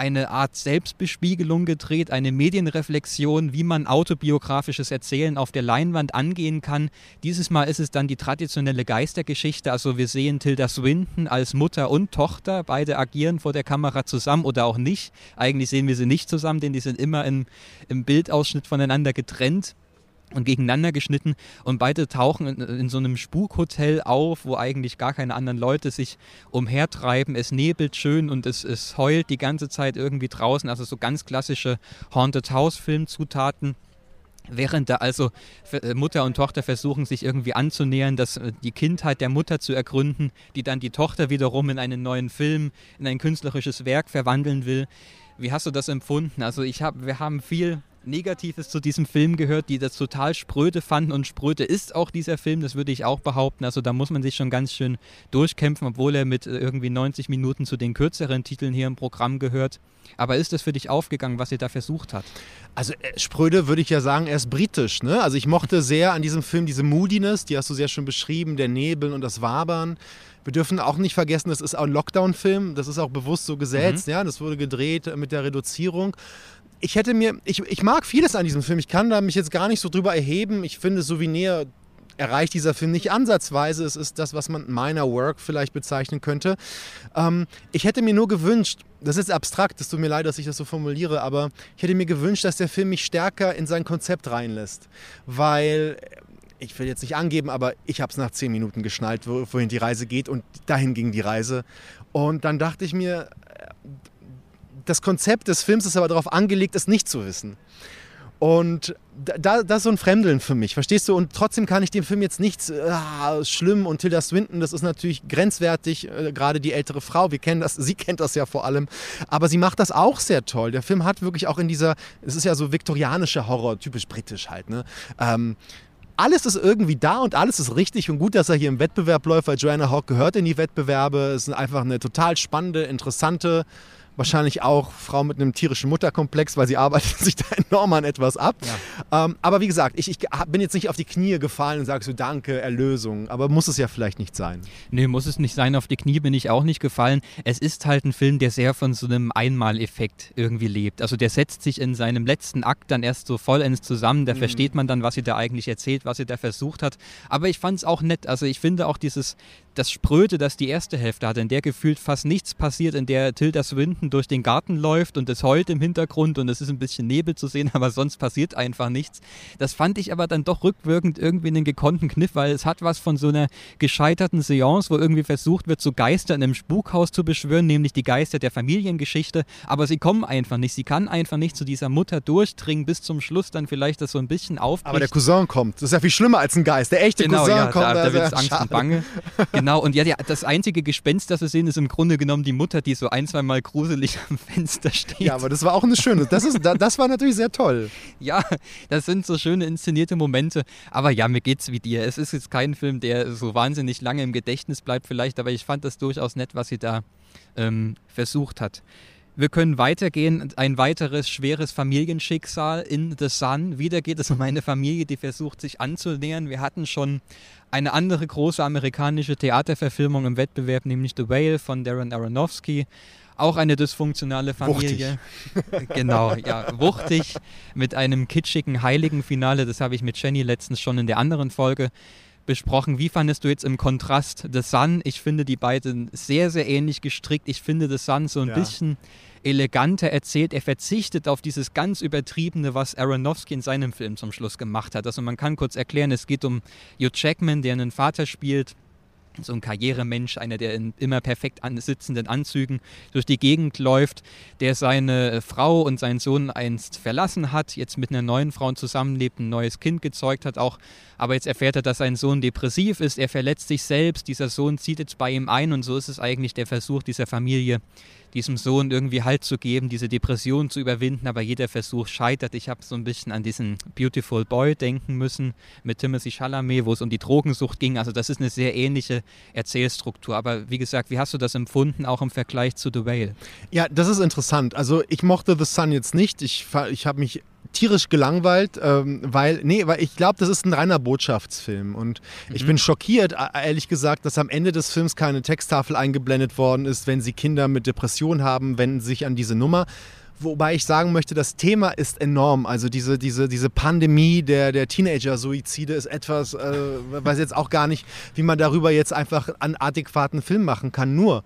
eine Art Selbstbespiegelung gedreht, eine Medienreflexion, wie man autobiografisches Erzählen auf der Leinwand angehen kann. Dieses Mal ist es dann die traditionelle Geistergeschichte. Also wir sehen Tilda Swinton als Mutter und Tochter. Beide agieren vor der Kamera zusammen oder auch nicht. Eigentlich sehen wir sie nicht zusammen, denn die sind immer im, im Bildausschnitt voneinander getrennt und gegeneinander geschnitten und beide tauchen in, in, so einem Spukhotel auf, wo eigentlich gar keine anderen Leute sich umhertreiben. Es nebelt schön und es, es heult die ganze Zeit irgendwie draußen. Also so ganz klassische Haunted House Filmzutaten. Während da also äh, Mutter und Tochter versuchen, sich irgendwie anzunähern, dass äh, die Kindheit der Mutter zu ergründen, die dann die Tochter wiederum in einen neuen Film, in ein künstlerisches Werk verwandeln will. Wie hast du das empfunden? Also ich habe, wir haben viel Negatives zu diesem Film gehört, die das total spröde fanden und spröde ist auch dieser Film, das würde ich auch behaupten. Also da muss man sich schon ganz schön durchkämpfen, obwohl er mit äh, irgendwie 90 Minuten zu den kürzeren Titeln hier im Programm gehört. Aber ist das für dich aufgegangen, was ihr da versucht hat? Also äh, spröde würde ich ja sagen, er ist britisch. Ne? Also ich mochte sehr an diesem Film diese Moodiness, die hast du sehr schön beschrieben, der Nebel und das Wabern. Wir dürfen auch nicht vergessen, das ist auch ein Lockdown-Film, das ist auch bewusst so gesetzt, mhm. ja, das wurde gedreht mit der Reduzierung ich hätte mir, ich, ich mag vieles an diesem Film. Ich kann da mich jetzt gar nicht so drüber erheben. Ich finde, Souvenir erreicht dieser Film nicht ansatzweise. Es ist das, was man meiner Work vielleicht bezeichnen könnte. Ähm, ich hätte mir nur gewünscht, das ist abstrakt, es tut mir leid, dass ich das so formuliere, aber ich hätte mir gewünscht, dass der Film mich stärker in sein Konzept reinlässt. Weil ich will jetzt nicht angeben, aber ich habe es nach zehn Minuten geschnallt, wohin die Reise geht und dahin ging die Reise. Und dann dachte ich mir, das Konzept des Films ist aber darauf angelegt, es nicht zu wissen. Und da, das ist so ein Fremdeln für mich, verstehst du? Und trotzdem kann ich dem Film jetzt nichts ah, schlimm und Tilda Swinton, das ist natürlich grenzwertig, äh, gerade die ältere Frau, wir kennen das, sie kennt das ja vor allem, aber sie macht das auch sehr toll. Der Film hat wirklich auch in dieser, es ist ja so viktorianischer Horror, typisch britisch halt, ne? Ähm, alles ist irgendwie da und alles ist richtig und gut, dass er hier im Wettbewerb läuft, weil Joanna Hawk gehört in die Wettbewerbe. Es ist einfach eine total spannende, interessante wahrscheinlich auch Frau mit einem tierischen Mutterkomplex, weil sie arbeitet sich da enorm an etwas ab. Ja. Ähm, aber wie gesagt, ich, ich, bin jetzt nicht auf die Knie gefallen und sage so Danke, Erlösung. Aber muss es ja vielleicht nicht sein. Nee, muss es nicht sein. Auf die Knie bin ich auch nicht gefallen. Es ist halt ein Film, der sehr von so einem Einmaleffekt irgendwie lebt. Also der setzt sich in seinem letzten Akt dann erst so vollends zusammen. Da mhm. versteht man dann, was sie da eigentlich erzählt, was sie da versucht hat. Aber ich fand es auch nett. Also ich finde auch dieses, das Spröde, das die erste Hälfte hatte, in der gefühlt fast nichts passiert, in der Tilda Swinton durch den Garten läuft und es heult im Hintergrund und es ist ein bisschen Nebel zu sehen, aber sonst passiert einfach nichts. Das fand ich aber dann doch rückwirkend irgendwie einen gekonnten Kniff, weil es hat was von so einer gescheiterten Seance, wo irgendwie versucht wird, so Geister in einem Spukhaus zu beschwören, nämlich die Geister der Familiengeschichte, aber sie kommen einfach nicht. Sie kann einfach nicht zu dieser Mutter durchdringen, bis zum Schluss dann vielleicht das so ein bisschen aufbricht. Aber der Cousin kommt. Das ist ja viel schlimmer als ein Geist. Der echte genau, Cousin ja, kommt. Da, da wird Angst schade. und Bange. Genau, und ja, ja, das einzige Gespenst, das wir sehen, ist im Grunde genommen die Mutter, die so ein, zwei Mal gruselig am Fenster steht. Ja, aber das war auch eine schöne. Das, ist, da- das war natürlich sehr toll. Ja, das sind so schöne inszenierte Momente. Aber ja, mir geht's wie dir. Es ist jetzt kein Film, der so wahnsinnig lange im Gedächtnis bleibt, vielleicht, aber ich fand das durchaus nett, was sie da ähm, versucht hat. Wir können weitergehen. Ein weiteres schweres Familienschicksal in The Sun. Wieder geht es um eine Familie, die versucht, sich anzunähern. Wir hatten schon eine andere große amerikanische Theaterverfilmung im Wettbewerb, nämlich The Whale von Darren Aronofsky. Auch eine dysfunktionale Familie. genau, ja, wuchtig mit einem kitschigen Heiligenfinale. Das habe ich mit Jenny letztens schon in der anderen Folge besprochen. Wie fandest du jetzt im Kontrast The Sun? Ich finde die beiden sehr, sehr ähnlich gestrickt. Ich finde The Sun so ein Ja. bisschen eleganter erzählt. Er verzichtet auf dieses ganz übertriebene, was Aronofsky in seinem Film zum Schluss gemacht hat. Also man kann kurz erklären, es geht um Hugh Jackman, der einen Vater spielt, so ein Karrieremensch, einer, der in immer perfekt sitzenden Anzügen durch die Gegend läuft, der seine Frau und seinen Sohn einst verlassen hat, jetzt mit einer neuen Frau zusammenlebt, ein neues Kind gezeugt hat auch, aber jetzt erfährt er, dass sein Sohn depressiv ist, er verletzt sich selbst, dieser Sohn zieht jetzt bei ihm ein und so ist es eigentlich der Versuch dieser Familie, diesem Sohn irgendwie Halt zu geben, diese Depression zu überwinden, aber jeder Versuch scheitert. Ich habe so ein bisschen an diesen Beautiful Boy denken müssen mit Timothy Chalamet, wo es um die Drogensucht ging. Also das ist eine sehr ähnliche Erzählstruktur. Aber wie gesagt, wie hast du das empfunden, auch im Vergleich zu The Whale? Ja, das ist interessant. Also ich mochte The Sun jetzt nicht. Ich, ich habe mich tierisch gelangweilt, ähm, weil, nee, weil ich glaube, das ist ein reiner Botschaftsfilm. Und ich bin schockiert, e- ehrlich gesagt, dass am Ende des Films keine Texttafel eingeblendet worden ist, wenn sie Kinder mit Depression haben, wenden sich an diese Nummer. Wobei ich sagen möchte, das Thema ist enorm. Also diese, diese, diese Pandemie der, der Teenager-Suizide ist etwas, äh, weiß jetzt auch gar nicht, wie man darüber jetzt einfach einen adäquaten Film machen kann. Nur,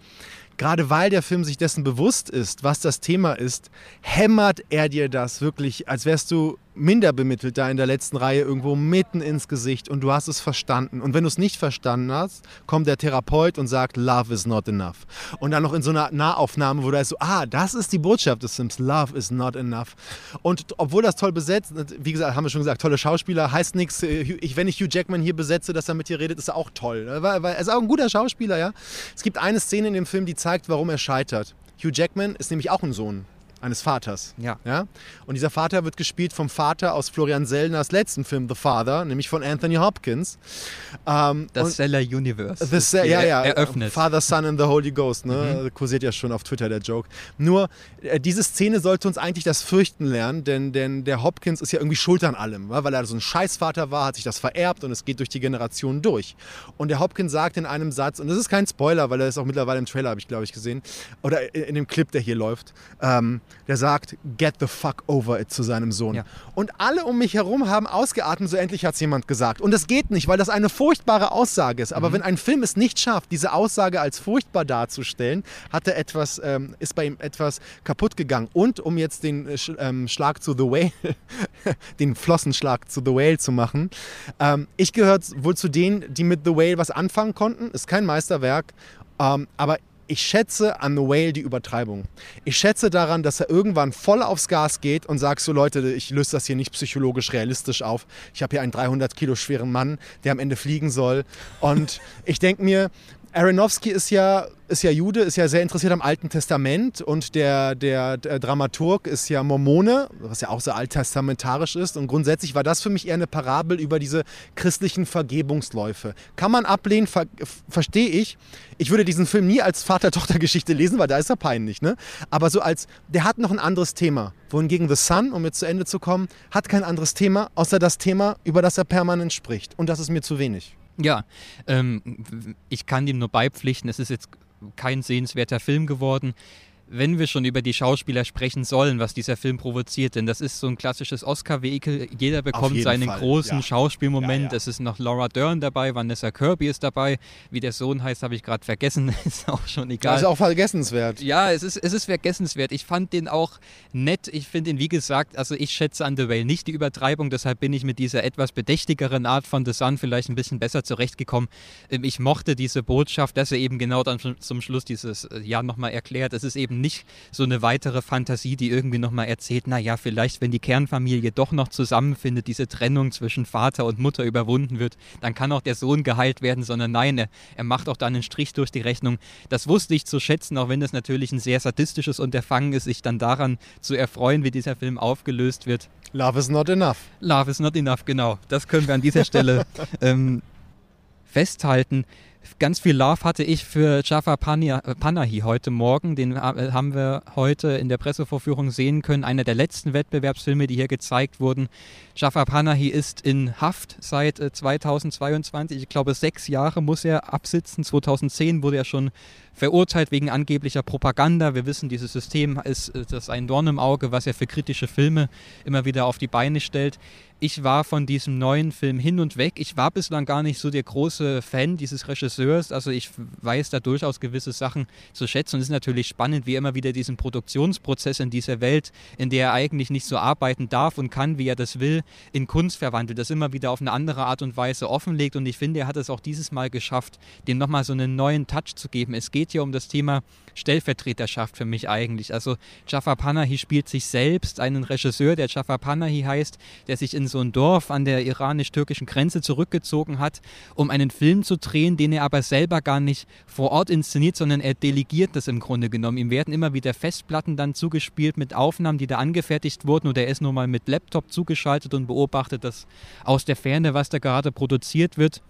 gerade weil der Film sich dessen bewusst ist, was das Thema ist, hämmert er dir das wirklich, als wärst du minder bemittelt da in der letzten Reihe irgendwo mitten ins Gesicht und du hast es verstanden. Und wenn du es nicht verstanden hast, kommt der Therapeut und sagt, Love is not enough. Und dann noch in so einer Nahaufnahme, wo da ist so, ah, das ist die Botschaft des Films, Love is not enough. Und obwohl das toll besetzt, wie gesagt, haben wir schon gesagt, tolle Schauspieler, heißt nichts, ich, wenn ich Hugh Jackman hier besetze, dass er mit dir redet, ist er auch toll. Weil er ist auch ein guter Schauspieler, ja. Es gibt eine Szene in dem Film, die zeigt, warum er scheitert. Hugh Jackman ist nämlich auch ein Sohn eines Vaters. Ja. Ja? Und dieser Vater wird gespielt vom Vater aus Florian Sellners letzten Film The Father, nämlich von Anthony Hopkins. Ähm, Das Seller Universe. The Se- ja, ja, Eröffnet. Father, Son and the Holy Ghost, ne? Kursiert ja schon auf Twitter der Joke. Nur, äh, diese Szene sollte uns eigentlich das Fürchten lernen, denn, denn der Hopkins ist ja irgendwie schuld an allem, weil er so ein Scheißvater war, hat sich das vererbt und es geht durch die Generationen durch. Und der Hopkins sagt in einem Satz, und das ist kein Spoiler, weil er ist auch mittlerweile im Trailer, habe ich glaube ich gesehen, oder in dem Clip, der hier läuft, ähm, der sagt, get the fuck over it zu seinem Sohn. Ja. Und alle um mich herum haben ausgeatmet, so endlich hat es jemand gesagt. Und das geht nicht, weil das eine furchtbare Aussage ist. Aber wenn ein Film es nicht schafft, diese Aussage als furchtbar darzustellen, hat er etwas, ähm, ist bei ihm etwas kaputt gegangen. Und um jetzt den äh, ähm, Schlag zu The Whale, den Flossenschlag zu The Whale zu machen, ähm, ich gehöre wohl zu denen, die mit The Whale was anfangen konnten. Ist kein Meisterwerk, ähm, aber ich schätze an The Whale die Übertreibung. Ich schätze daran, dass er irgendwann voll aufs Gas geht und sagt so, Leute, ich löse das hier nicht psychologisch realistisch auf. Ich habe hier einen 300 Kilo schweren Mann, der am Ende fliegen soll. Und ich denke mir, Aronofsky ist ja, ist ja Jude, ist ja sehr interessiert am Alten Testament und der, der, der Dramaturg ist ja Mormone, was ja auch sehr alttestamentarisch ist. Und grundsätzlich war das für mich eher eine Parabel über diese christlichen Vergebungsläufe. Kann man ablehnen, ver verstehe ich. Ich würde diesen Film nie als Vater-Tochter-Geschichte lesen, weil da ist er peinlich. Ne? Aber so als, der hat noch ein anderes Thema. Wohingegen The Sun, um jetzt zu Ende zu kommen, hat kein anderes Thema, außer das Thema, über das er permanent spricht. Und das ist mir zu wenig. Ja, ähm, ich kann dem nur beipflichten. Es ist jetzt kein sehenswerter Film geworden. Wenn wir schon über die Schauspieler sprechen sollen, was dieser Film provoziert, denn das ist so ein klassisches Oscar-Vehikel. Jeder bekommt seinen Fall. großen ja. Schauspielmoment. Ja, ja. Es ist noch Laura Dern dabei, Vanessa Kirby ist dabei. Wie der Sohn heißt, habe ich gerade vergessen. ist auch schon egal. Das ist auch vergessenswert. Ja, es ist, es ist vergessenswert. Ich fand den auch nett. Ich finde ihn, wie gesagt, also ich schätze an The Whale nicht die Übertreibung, deshalb bin ich mit dieser etwas bedächtigeren Art von The Sun vielleicht ein bisschen besser zurechtgekommen. Ähm, ich mochte diese Botschaft, dass er eben genau dann zum Schluss dieses äh, Jahr nochmal erklärt. Es ist eben nicht so eine weitere Fantasie, die irgendwie nochmal erzählt, naja, vielleicht, wenn die Kernfamilie doch noch zusammenfindet, diese Trennung zwischen Vater und Mutter überwunden wird, dann kann auch der Sohn geheilt werden, sondern nein, er, er macht auch dann einen Strich durch die Rechnung. Das wusste ich zu schätzen, auch wenn das natürlich ein sehr sadistisches Unterfangen ist, sich dann daran zu erfreuen, wie dieser Film aufgelöst wird. Love is not enough. Love is not enough, genau. Das können wir an dieser Stelle ähm, festhalten. Ganz viel Love hatte ich für Jafar Panahi heute Morgen. Den äh, haben wir heute in der Pressevorführung sehen können. Einer der letzten Wettbewerbsfilme, die hier gezeigt wurden. Jafar Panahi ist in Haft seit 2022. Äh, ich glaube, sechs Jahre muss er absitzen. 2010 wurde er schon verurteilt wegen angeblicher Propaganda. Wir wissen, dieses System ist äh, das ein Dorn im Auge, was er für kritische Filme immer wieder auf die Beine stellt. Ich war von diesem neuen Film hin und weg. Ich war bislang gar nicht so der große Fan dieses Regisseurs. Also ich weiß da durchaus gewisse Sachen zu schätzen. Und es ist natürlich spannend, wie er immer wieder diesen Produktionsprozess in dieser Welt, in der er eigentlich nicht so arbeiten darf und kann, wie er das will, in Kunst verwandelt, das immer wieder auf eine andere Art und Weise offenlegt. Und ich finde, er hat es auch dieses Mal geschafft, dem nochmal so einen neuen Touch zu geben. Es geht hier um das Thema Stellvertreterschaft für mich eigentlich. Also Jafar Panahi spielt sich selbst, einen Regisseur, der Jafar Panahi heißt, der sich in so ein Dorf an der iranisch-türkischen Grenze zurückgezogen hat, um einen Film zu drehen, den er aber selber gar nicht vor Ort inszeniert, sondern er delegiert das im Grunde genommen. Ihm werden immer wieder Festplatten dann zugespielt mit Aufnahmen, die da angefertigt wurden oder er ist nur mal mit Laptop zugeschaltet und beobachtet das aus der Ferne, was da gerade produziert wird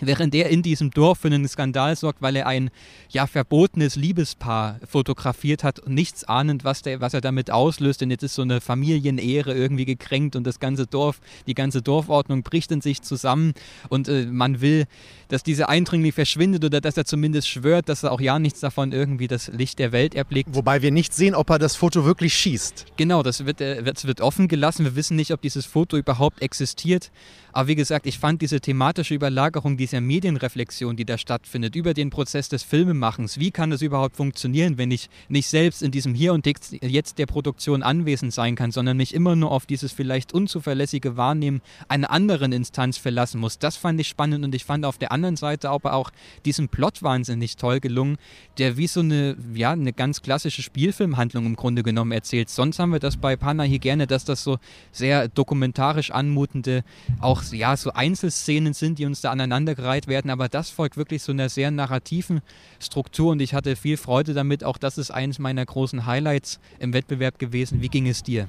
während er in diesem Dorf für einen Skandal sorgt, weil er ein ja verbotenes Liebespaar fotografiert hat und nichts ahnend, was, der, was er damit auslöst. Denn jetzt ist so eine Familienehre irgendwie gekränkt und das ganze Dorf, die ganze Dorfordnung bricht in sich zusammen und äh, man will, dass diese Eindringling verschwindet oder dass er zumindest schwört, dass er auch ja nichts davon irgendwie das Licht der Welt erblickt. Wobei wir nicht sehen, ob er das Foto wirklich schießt. Genau, das wird, äh, das wird offen gelassen. Wir wissen nicht, ob dieses Foto überhaupt existiert. Aber wie gesagt, ich fand diese thematische Überlagerung dieser Medienreflexion, die da stattfindet, über den Prozess des Filmemachens, wie kann das überhaupt funktionieren, wenn ich nicht selbst in diesem Hier und Jetzt der Produktion anwesend sein kann, sondern mich immer nur auf dieses vielleicht unzuverlässige Wahrnehmen einer anderen Instanz verlassen muss. Das fand ich spannend und ich fand auf der anderen Seite aber auch diesen Plot wahnsinnig toll gelungen, der wie so eine, ja, eine ganz klassische Spielfilmhandlung im Grunde genommen erzählt. Sonst haben wir das bei Pana hier gerne, dass das so sehr dokumentarisch anmutende, auch ja, so Einzelszenen sind, die uns da aneinandergereiht werden, aber das folgt wirklich so einer sehr narrativen Struktur und ich hatte viel Freude damit. Auch das ist eines meiner großen Highlights im Wettbewerb gewesen. Wie ging es dir?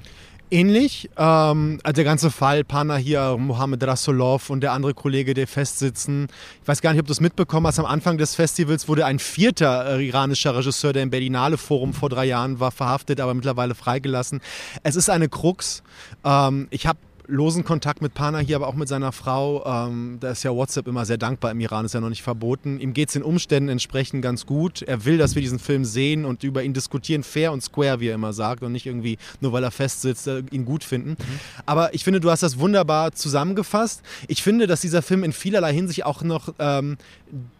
ähnlich. Ähm, also der ganze Fall, Pana hier, Mohamed Rasolov und der andere Kollege, der festsitzen. Ich weiß gar nicht, ob du es mitbekommen hast. Am Anfang des Festivals wurde ein vierter äh, iranischer Regisseur, der im Berlinale Forum vor drei Jahren war, verhaftet, aber mittlerweile freigelassen. Es ist eine Krux. Ähm, ich habe losen Kontakt mit Pana hier, aber auch mit seiner Frau. Ähm, da ist ja WhatsApp immer sehr dankbar im Iran, ist ja noch nicht verboten. Ihm geht es den Umständen entsprechend ganz gut. Er will, dass wir diesen Film sehen und über ihn diskutieren, fair und square, wie er immer sagt, und nicht irgendwie nur weil er festsitzt, äh, ihn gut finden. Mhm. Aber ich finde, du hast das wunderbar zusammengefasst. Ich finde, dass dieser Film in vielerlei Hinsicht auch noch ähm,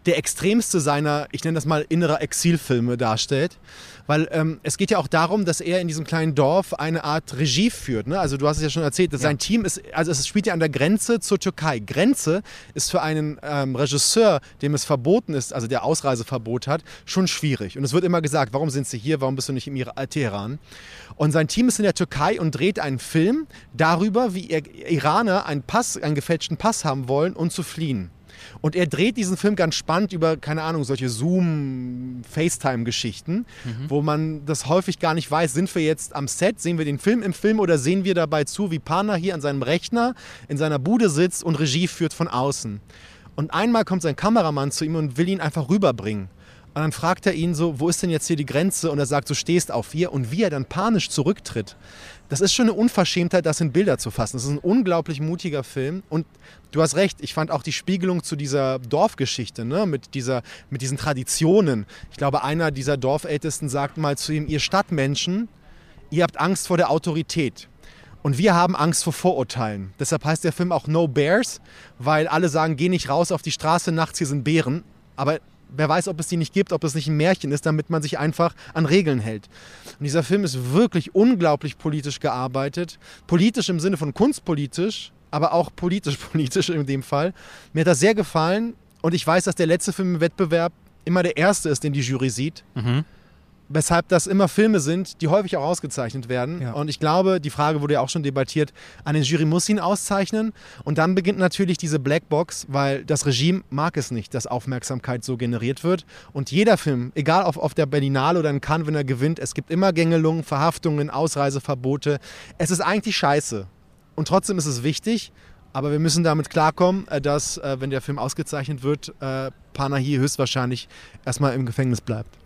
der extremste seiner, ich nenne das mal, innerer Exilfilme darstellt. Weil ähm, es geht ja auch darum, dass er in diesem kleinen Dorf eine Art Regie führt. Ne? Also du hast es ja schon erzählt, dass ja. sein Team ist, also es spielt ja an der Grenze zur Türkei. Grenze ist für einen ähm, Regisseur, dem es verboten ist, also der Ausreiseverbot hat, schon schwierig. Und es wird immer gesagt, warum sind sie hier, warum bist du nicht im Teheran? Und sein Team ist in der Türkei und dreht einen Film darüber, wie Iraner einen Pass, einen gefälschten Pass haben wollen und zu fliehen. Und er dreht diesen Film ganz spannend über, keine Ahnung, solche Zoom-FaceTime-Geschichten, mhm. wo man das häufig gar nicht weiß. Sind wir jetzt am Set, sehen wir den Film im Film oder sehen wir dabei zu, wie Pana hier an seinem Rechner in seiner Bude sitzt und Regie führt von außen. Und einmal kommt sein Kameramann zu ihm und will ihn einfach rüberbringen. Und dann fragt er ihn so, wo ist denn jetzt hier die Grenze? Und er sagt, du stehst auf vier. Und wie er dann panisch zurücktritt. Das ist schon eine Unverschämtheit, das in Bilder zu fassen. Das ist ein unglaublich mutiger Film. Und du hast recht, ich fand auch die Spiegelung zu dieser Dorfgeschichte, ne? mit, dieser, mit diesen Traditionen. Ich glaube, einer dieser Dorfältesten sagt mal zu ihm, ihr Stadtmenschen, ihr habt Angst vor der Autorität. Und wir haben Angst vor Vorurteilen. Deshalb heißt der Film auch No Bears, weil alle sagen, geh nicht raus auf die Straße, nachts hier sind Bären. Aber wer weiß, ob es die nicht gibt, ob es nicht ein Märchen ist, damit man sich einfach an Regeln hält. Und dieser Film ist wirklich unglaublich politisch gearbeitet. Politisch im Sinne von kunstpolitisch, aber auch politisch-politisch in dem Fall. Mir hat das sehr gefallen und ich weiß, dass der letzte Film im Wettbewerb immer der erste ist, den die Jury sieht. Mhm weshalb das immer Filme sind, die häufig auch ausgezeichnet werden. Ja. Und ich glaube, die Frage wurde ja auch schon debattiert, eine Jury muss ihn auszeichnen. Und dann beginnt natürlich diese Blackbox, weil das Regime mag es nicht, dass Aufmerksamkeit so generiert wird. Und jeder Film, egal ob auf der Berlinale oder in Cannes, wenn er gewinnt, es gibt immer Gängelungen, Verhaftungen, Ausreiseverbote. Es ist eigentlich scheiße. Und trotzdem ist es wichtig. Aber wir müssen damit klarkommen, äh, dass, äh, wenn der Film ausgezeichnet wird, äh, Panahi höchstwahrscheinlich erstmal im Gefängnis bleibt.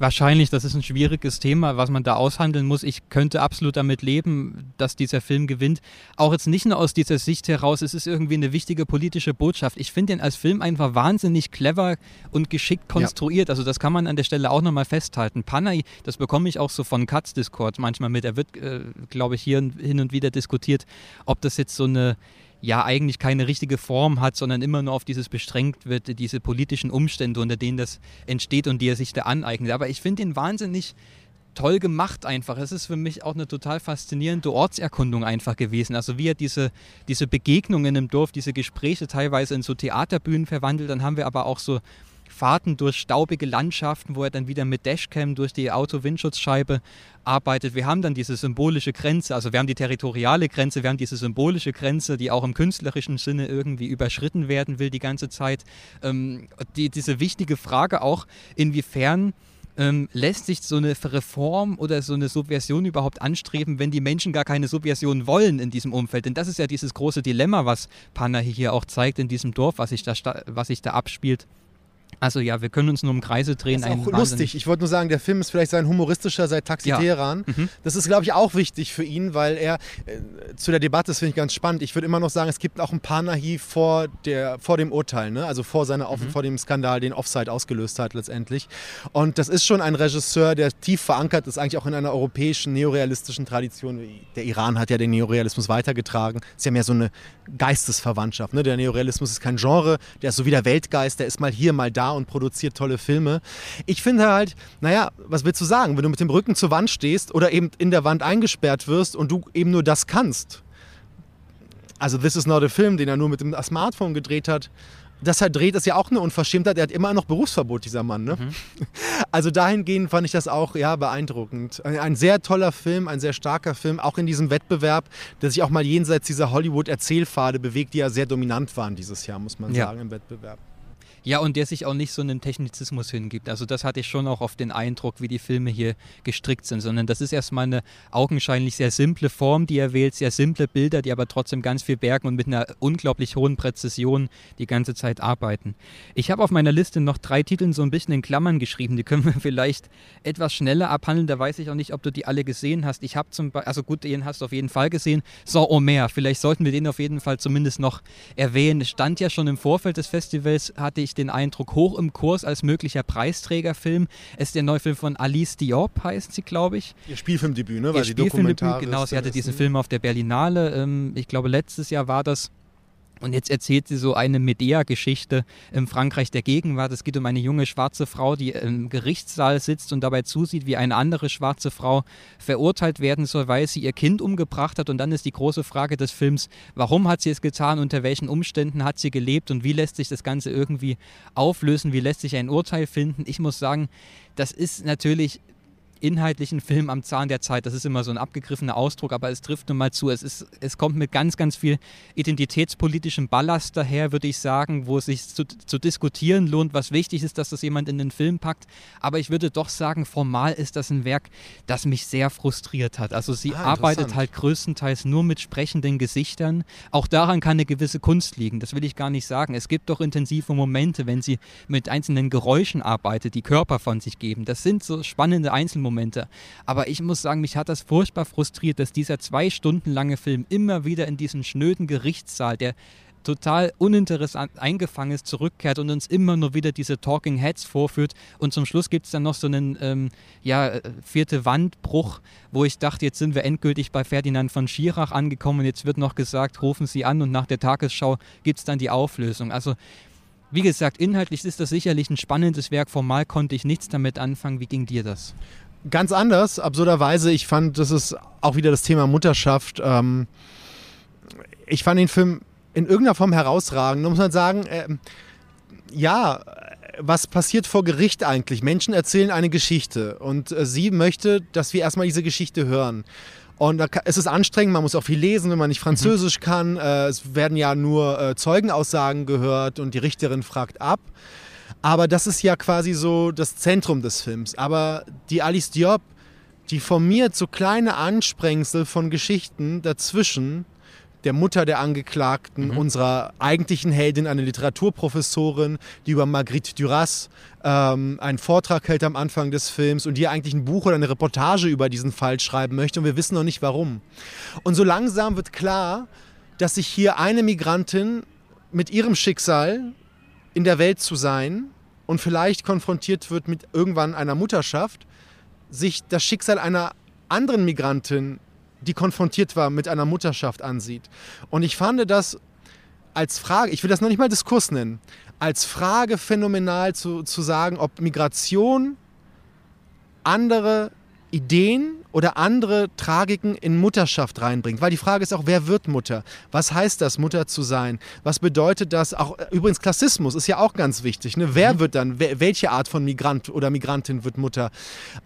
Wahrscheinlich, das ist ein schwieriges Thema, was man da aushandeln muss. Ich könnte absolut damit leben, dass dieser Film gewinnt. Auch jetzt nicht nur aus dieser Sicht heraus, es ist irgendwie eine wichtige politische Botschaft. Ich finde ihn als Film einfach wahnsinnig clever und geschickt konstruiert. Ja. Also das kann man an der Stelle auch nochmal festhalten. Panay, das bekomme ich auch so von Katz Discord manchmal mit. Er wird, äh, glaube ich, hier hin und wieder diskutiert, ob das jetzt so eine ja eigentlich keine richtige Form hat, sondern immer nur auf dieses beschränkt wird, diese politischen Umstände, unter denen das entsteht und die er sich da aneignet. Aber ich finde ihn wahnsinnig toll gemacht einfach. Es ist für mich auch eine total faszinierende Ortserkundung einfach gewesen. Also wie er diese, diese Begegnungen im Dorf, diese Gespräche teilweise in so Theaterbühnen verwandelt, dann haben wir aber auch so Fahrten durch staubige Landschaften, wo er dann wieder mit Dashcam durch die Auto-Windschutzscheibe arbeitet. Wir haben dann diese symbolische Grenze, also wir haben die territoriale Grenze, wir haben diese symbolische Grenze, die auch im künstlerischen Sinne irgendwie überschritten werden will die ganze Zeit. Ähm, die, diese wichtige Frage auch, inwiefern ähm, lässt sich so eine Reform oder so eine Subversion überhaupt anstreben, wenn die Menschen gar keine Subversion wollen in diesem Umfeld? Denn das ist ja dieses große Dilemma, was Panna hier auch zeigt in diesem Dorf, was sich da, was sich da abspielt. Also ja, wir können uns nur um Kreise drehen. Das ist auch lustig. Ich wollte nur sagen, der Film ist vielleicht sein humoristischer seit Taxi ja. Teheran. Mhm. Das ist, glaube ich, auch wichtig für ihn, weil er äh, zu der Debatte, das finde ich ganz spannend. Ich würde immer noch sagen, es gibt auch ein paar Nahi vor, der, vor dem Urteil, ne? also vor, seiner, mhm. vor dem Skandal, den Offside ausgelöst hat letztendlich. Und das ist schon ein Regisseur, der tief verankert ist, eigentlich auch in einer europäischen neorealistischen Tradition. Der Iran hat ja den Neorealismus weitergetragen. Ist ja mehr so eine Geistesverwandtschaft. Ne? Der Neorealismus ist kein Genre, der ist so wie der Weltgeist, der ist mal hier, mal da und produziert tolle Filme. Ich finde halt, naja, was willst du sagen, wenn du mit dem Rücken zur Wand stehst oder eben in der Wand eingesperrt wirst und du eben nur das kannst? Also This is not a Film, den er nur mit dem Smartphone gedreht hat. Dass er dreht, ist ja auch eine Unverschämtheit. Er hat immer noch Berufsverbot, dieser Mann. Ne? Mhm. Also dahingehend fand ich das auch ja, beeindruckend. Ein sehr toller Film, ein sehr starker Film, auch in diesem Wettbewerb, der sich auch mal jenseits dieser Hollywood-Erzählpfade bewegt, die ja sehr dominant waren dieses Jahr, muss man ja. sagen, im Wettbewerb. Ja, und der sich auch nicht so einen Technizismus hingibt. Also das hatte ich schon auch auf den Eindruck, wie die Filme hier gestrickt sind, sondern das ist erstmal eine augenscheinlich sehr simple Form, die er wählt, sehr simple Bilder, die aber trotzdem ganz viel bergen und mit einer unglaublich hohen Präzision die ganze Zeit arbeiten. Ich habe auf meiner Liste noch drei Titel so ein bisschen in Klammern geschrieben, die können wir vielleicht etwas schneller abhandeln, da weiß ich auch nicht, ob du die alle gesehen hast. Ich habe zum Beispiel, also gut, den hast du auf jeden Fall gesehen, Saint-Omer, vielleicht sollten wir den auf jeden Fall zumindest noch erwähnen. Es stand ja schon im Vorfeld des Festivals, hatte ich den Eindruck, hoch im Kurs als möglicher Preisträgerfilm. Es ist der neue Film von Alice Diop, heißt sie, glaube ich. Ihr Spielfilmdebüt, ne? Weil Ihr Spielfilmdebüt, genau. Sie hatte diesen Film auf der Berlinale. Ähm, ich glaube, letztes Jahr war das. Und jetzt erzählt sie so eine Medea-Geschichte im Frankreich der Gegenwart. Es geht um eine junge schwarze Frau, die im Gerichtssaal sitzt und dabei zusieht, wie eine andere schwarze Frau verurteilt werden soll, weil sie ihr Kind umgebracht hat. Und dann ist die große Frage des Films, warum hat sie es getan, unter welchen Umständen hat sie gelebt und wie lässt sich das Ganze irgendwie auflösen, wie lässt sich ein Urteil finden. Ich muss sagen, das ist natürlich inhaltlichen Film am Zahn der Zeit. Das ist immer so ein abgegriffener Ausdruck, aber es trifft nun mal zu. Es, ist, es kommt mit ganz, ganz viel identitätspolitischem Ballast daher, würde ich sagen, wo es sich zu, zu diskutieren lohnt, was wichtig ist, dass das jemand in den Film packt. Aber ich würde doch sagen, formal ist das ein Werk, das mich sehr frustriert hat. Also sie ah, arbeitet halt größtenteils nur mit sprechenden Gesichtern. Auch daran kann eine gewisse Kunst liegen. Das will ich gar nicht sagen. Es gibt doch intensive Momente, wenn sie mit einzelnen Geräuschen arbeitet, die Körper von sich geben. Das sind so spannende Einzelmomente. Aber ich muss sagen, mich hat das furchtbar frustriert, dass dieser zwei Stunden lange Film immer wieder in diesen schnöden Gerichtssaal, der total uninteressant eingefangen ist, zurückkehrt und uns immer nur wieder diese Talking Heads vorführt. Und zum Schluss gibt es dann noch so einen ähm, ja, äh, vierte Wandbruch, wo ich dachte, jetzt sind wir endgültig bei Ferdinand von Schirach angekommen und jetzt wird noch gesagt, rufen Sie an und nach der Tagesschau gibt es dann die Auflösung. Also wie gesagt, inhaltlich ist das sicherlich ein spannendes Werk. Formal konnte ich nichts damit anfangen. Wie ging dir das? Ganz anders, absurderweise. Ich fand, das ist auch wieder das Thema Mutterschaft. Ähm, ich fand den Film in irgendeiner Form herausragend. Da muss man sagen, äh, ja, was passiert vor Gericht eigentlich? Menschen erzählen eine Geschichte und äh, sie möchte, dass wir erstmal diese Geschichte hören. Und da, es ist anstrengend, man muss auch viel lesen, wenn man nicht Französisch mhm. kann. Äh, es werden ja nur äh, Zeugenaussagen gehört und die Richterin fragt ab. Aber das ist ja quasi so das Zentrum des Films. Aber die Alice Diop, die formiert so kleine Ansprengsel von Geschichten dazwischen, der Mutter der Angeklagten, mhm. unserer eigentlichen Heldin, eine Literaturprofessorin, die über Marguerite Duras ähm, einen Vortrag hält am Anfang des Films und die eigentlich ein Buch oder eine Reportage über diesen Fall schreiben möchte und wir wissen noch nicht warum. Und so langsam wird klar, dass sich hier eine Migrantin mit ihrem Schicksal in der Welt zu sein und vielleicht konfrontiert wird mit irgendwann einer Mutterschaft, sich das Schicksal einer anderen Migrantin die konfrontiert war mit einer Mutterschaft ansieht. Und ich fand das als Frage, ich will das noch nicht mal Diskurs nennen, als Frage phänomenal zu, zu sagen, ob Migration andere Ideen oder andere Tragiken in Mutterschaft reinbringt. Weil die Frage ist auch, wer wird Mutter? Was heißt das, Mutter zu sein? Was bedeutet das? Auch übrigens Klassismus ist ja auch ganz wichtig. Ne? Wer mhm. wird dann, welche Art von Migrant oder Migrantin wird Mutter?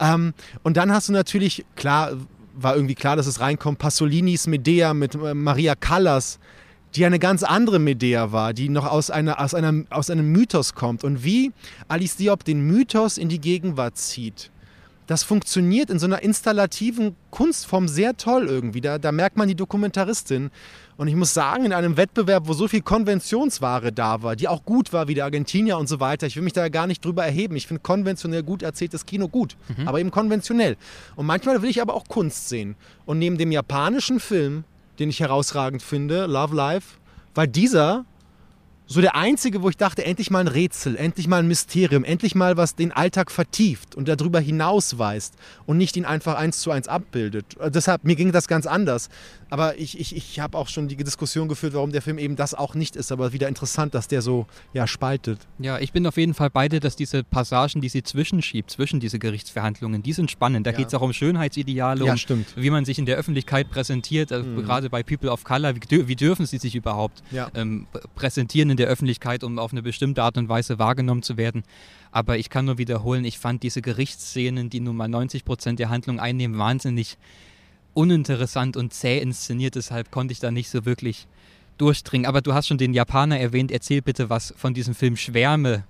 Ähm, und dann hast du natürlich, klar, war irgendwie klar, dass es reinkommt. Pasolinis Medea mit äh, Maria Callas, die eine ganz andere Medea war, die noch aus, einer, aus, einer, aus einem Mythos kommt. Und wie Alice Diop den Mythos in die Gegenwart zieht, das funktioniert in so einer installativen Kunstform sehr toll irgendwie. Da, da merkt man die Dokumentaristin. Und ich muss sagen, in einem Wettbewerb, wo so viel Konventionsware da war, die auch gut war, wie der Argentinier und so weiter, ich will mich da gar nicht drüber erheben. Ich finde konventionell gut erzähltes Kino gut, mhm. aber eben konventionell. Und manchmal will ich aber auch Kunst sehen. Und neben dem japanischen Film, den ich herausragend finde, Love Life, war dieser so der einzige, wo ich dachte, endlich mal ein Rätsel, endlich mal ein Mysterium, endlich mal was den Alltag vertieft und darüber hinausweist und nicht ihn einfach eins zu eins abbildet. Äh, deshalb, mir ging das ganz anders. Aber ich, ich, ich habe auch schon die Diskussion geführt, warum der Film eben das auch nicht ist. Aber wieder interessant, dass der so ja, spaltet. Ja, ich bin auf jeden Fall beide, dass diese Passagen, die sie zwischenschiebt, zwischen diese Gerichtsverhandlungen, die sind spannend. Da ja. geht es auch um Schönheitsideale, ja, um wie man sich in der Öffentlichkeit präsentiert. Also mhm. Gerade bei People of Color, wie, wie dürfen sie sich überhaupt ähm, präsentieren in der Öffentlichkeit, um auf eine bestimmte Art und Weise wahrgenommen zu werden. Aber ich kann nur wiederholen, ich fand diese Gerichtsszenen, die nun mal 90 Prozent der Handlung einnehmen, wahnsinnig uninteressant und zäh inszeniert, deshalb konnte ich da nicht so wirklich durchdringen. Aber du hast schon den Japaner erwähnt, erzähl bitte was von diesem Film Schwärme.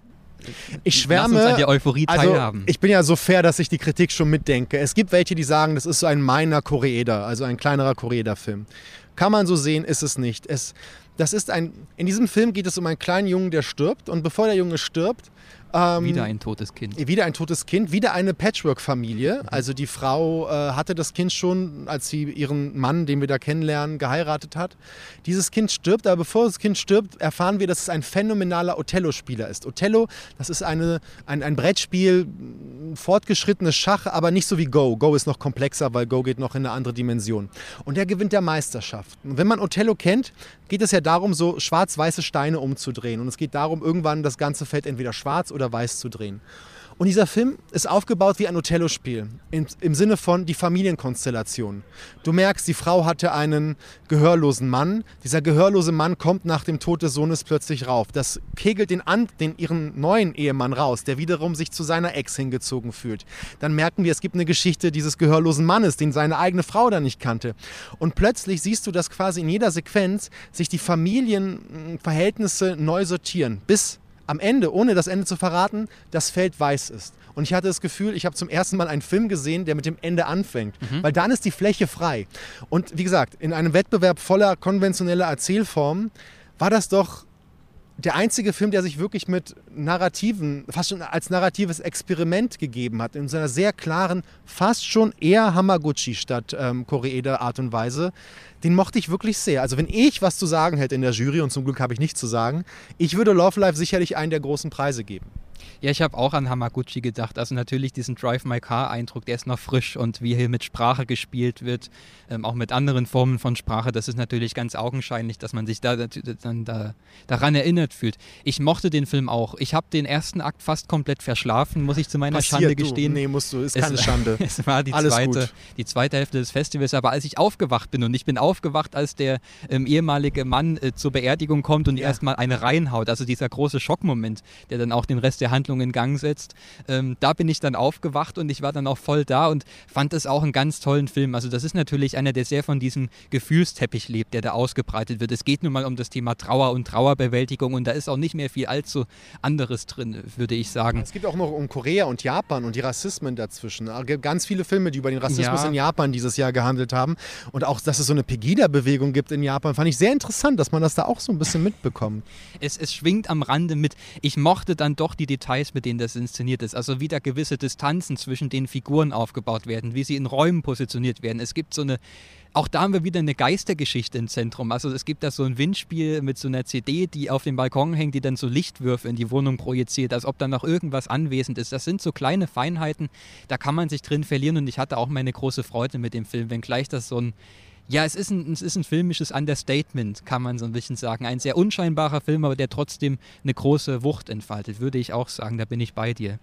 Ich schwärme. Lass uns an der Euphorie also, teilhaben. Ich bin ja so fair, dass ich die Kritik schon mitdenke. Es gibt welche, die sagen, das ist so ein meiner Koreeda, also ein kleinerer Koreeda-Film. Kann man so sehen, ist es nicht. Es, das ist ein, in diesem Film geht es um einen kleinen Jungen, der stirbt. Und bevor der Junge stirbt, ähm, wieder ein totes Kind. Wieder ein totes Kind, wieder eine Patchwork-Familie. Mhm. Also die Frau äh, hatte das Kind schon, als sie ihren Mann, den wir da kennenlernen, geheiratet hat. Dieses Kind stirbt, aber bevor das Kind stirbt, erfahren wir, dass es ein phänomenaler Othello-Spieler ist. Othello, das ist eine, ein, ein Brettspiel, fortgeschrittenes Schach, aber nicht so wie Go. Go ist noch komplexer, weil Go geht noch in eine andere Dimension. Und der gewinnt der Meisterschaft. Und wenn man Othello kennt, geht es ja darum, so schwarz-weiße Steine umzudrehen. Und es geht darum, irgendwann das ganze Feld entweder schwarz oder oder weiß zu drehen. Und dieser Film ist aufgebaut wie ein Othello-Spiel, im, im Sinne von die Familienkonstellation. Du merkst, die Frau hatte einen gehörlosen Mann. Dieser gehörlose Mann kommt nach dem Tod des Sohnes plötzlich rauf. Das kegelt den, an, den ihren neuen Ehemann raus, der wiederum sich zu seiner Ex hingezogen fühlt. Dann merken wir, es gibt eine Geschichte dieses gehörlosen Mannes, den seine eigene Frau da nicht kannte. Und plötzlich siehst du, dass quasi in jeder Sequenz sich die Familienverhältnisse neu sortieren, bis am Ende, ohne das Ende zu verraten, das Feld weiß ist. Und ich hatte das Gefühl, ich habe zum ersten Mal einen Film gesehen, der mit dem Ende anfängt. Mhm. Weil dann ist die Fläche frei. Und wie gesagt, in einem Wettbewerb voller konventioneller Erzählformen war das doch der einzige Film, der sich wirklich mit Narrativen, fast schon als narratives Experiment gegeben hat, in seiner sehr klaren, fast schon eher Hamaguchi statt ähm, Koreeda Art und Weise, den mochte ich wirklich sehr. Also wenn ich was zu sagen hätte in der Jury, und zum Glück habe ich nichts zu sagen, ich würde Love Life sicherlich einen der großen Preise geben. Ja, ich habe auch an Hamaguchi gedacht. Also natürlich diesen Drive My Car Eindruck, der ist noch frisch und wie hier mit Sprache gespielt wird, ähm, auch mit anderen Formen von Sprache, das ist natürlich ganz augenscheinlich, dass man sich da, dann da, daran erinnert fühlt. Ich mochte den Film auch. Ich habe den ersten Akt fast komplett verschlafen, muss ich zu meiner Passiert, Schande gestehen. Du. Nee, musst du, ist keine es, Schande. es war die zweite, die zweite Hälfte des Festivals, aber als ich aufgewacht bin und ich bin aufgewacht, als der ähm, ehemalige Mann äh, zur Beerdigung kommt und ja. erstmal eine reinhaut, also dieser große Schockmoment, der dann auch den Rest der Handlung in Gang setzt. Ähm, da bin ich dann aufgewacht und ich war dann auch voll da und fand es auch einen ganz tollen Film. Also das ist natürlich einer, der sehr von diesem Gefühlsteppich lebt, der da ausgebreitet wird. Es geht nun mal um das Thema Trauer und Trauerbewältigung und da ist auch nicht mehr viel allzu anderes drin, würde ich sagen. Es geht auch noch um Korea und Japan und die Rassismen dazwischen. Es gibt ganz viele Filme, die über den Rassismus ja. in Japan dieses Jahr gehandelt haben und auch, dass es so eine Pegida-Bewegung gibt in Japan, fand ich sehr interessant, dass man das da auch so ein bisschen mitbekommt. Es, es schwingt am Rande mit. Ich mochte dann doch die Details mit denen das inszeniert ist. Also wie da gewisse Distanzen zwischen den Figuren aufgebaut werden, wie sie in Räumen positioniert werden. Es gibt so eine auch da haben wir wieder eine Geistergeschichte im Zentrum. Also es gibt da so ein Windspiel mit so einer CD, die auf dem Balkon hängt, die dann so Lichtwürfe in die Wohnung projiziert, als ob da noch irgendwas anwesend ist. Das sind so kleine Feinheiten, da kann man sich drin verlieren und ich hatte auch meine große Freude mit dem Film, wenngleich das so ein ja, es ist, ein, es ist ein filmisches Understatement, kann man so ein bisschen sagen. Ein sehr unscheinbarer Film, aber der trotzdem eine große Wucht entfaltet, würde ich auch sagen. Da bin ich bei dir.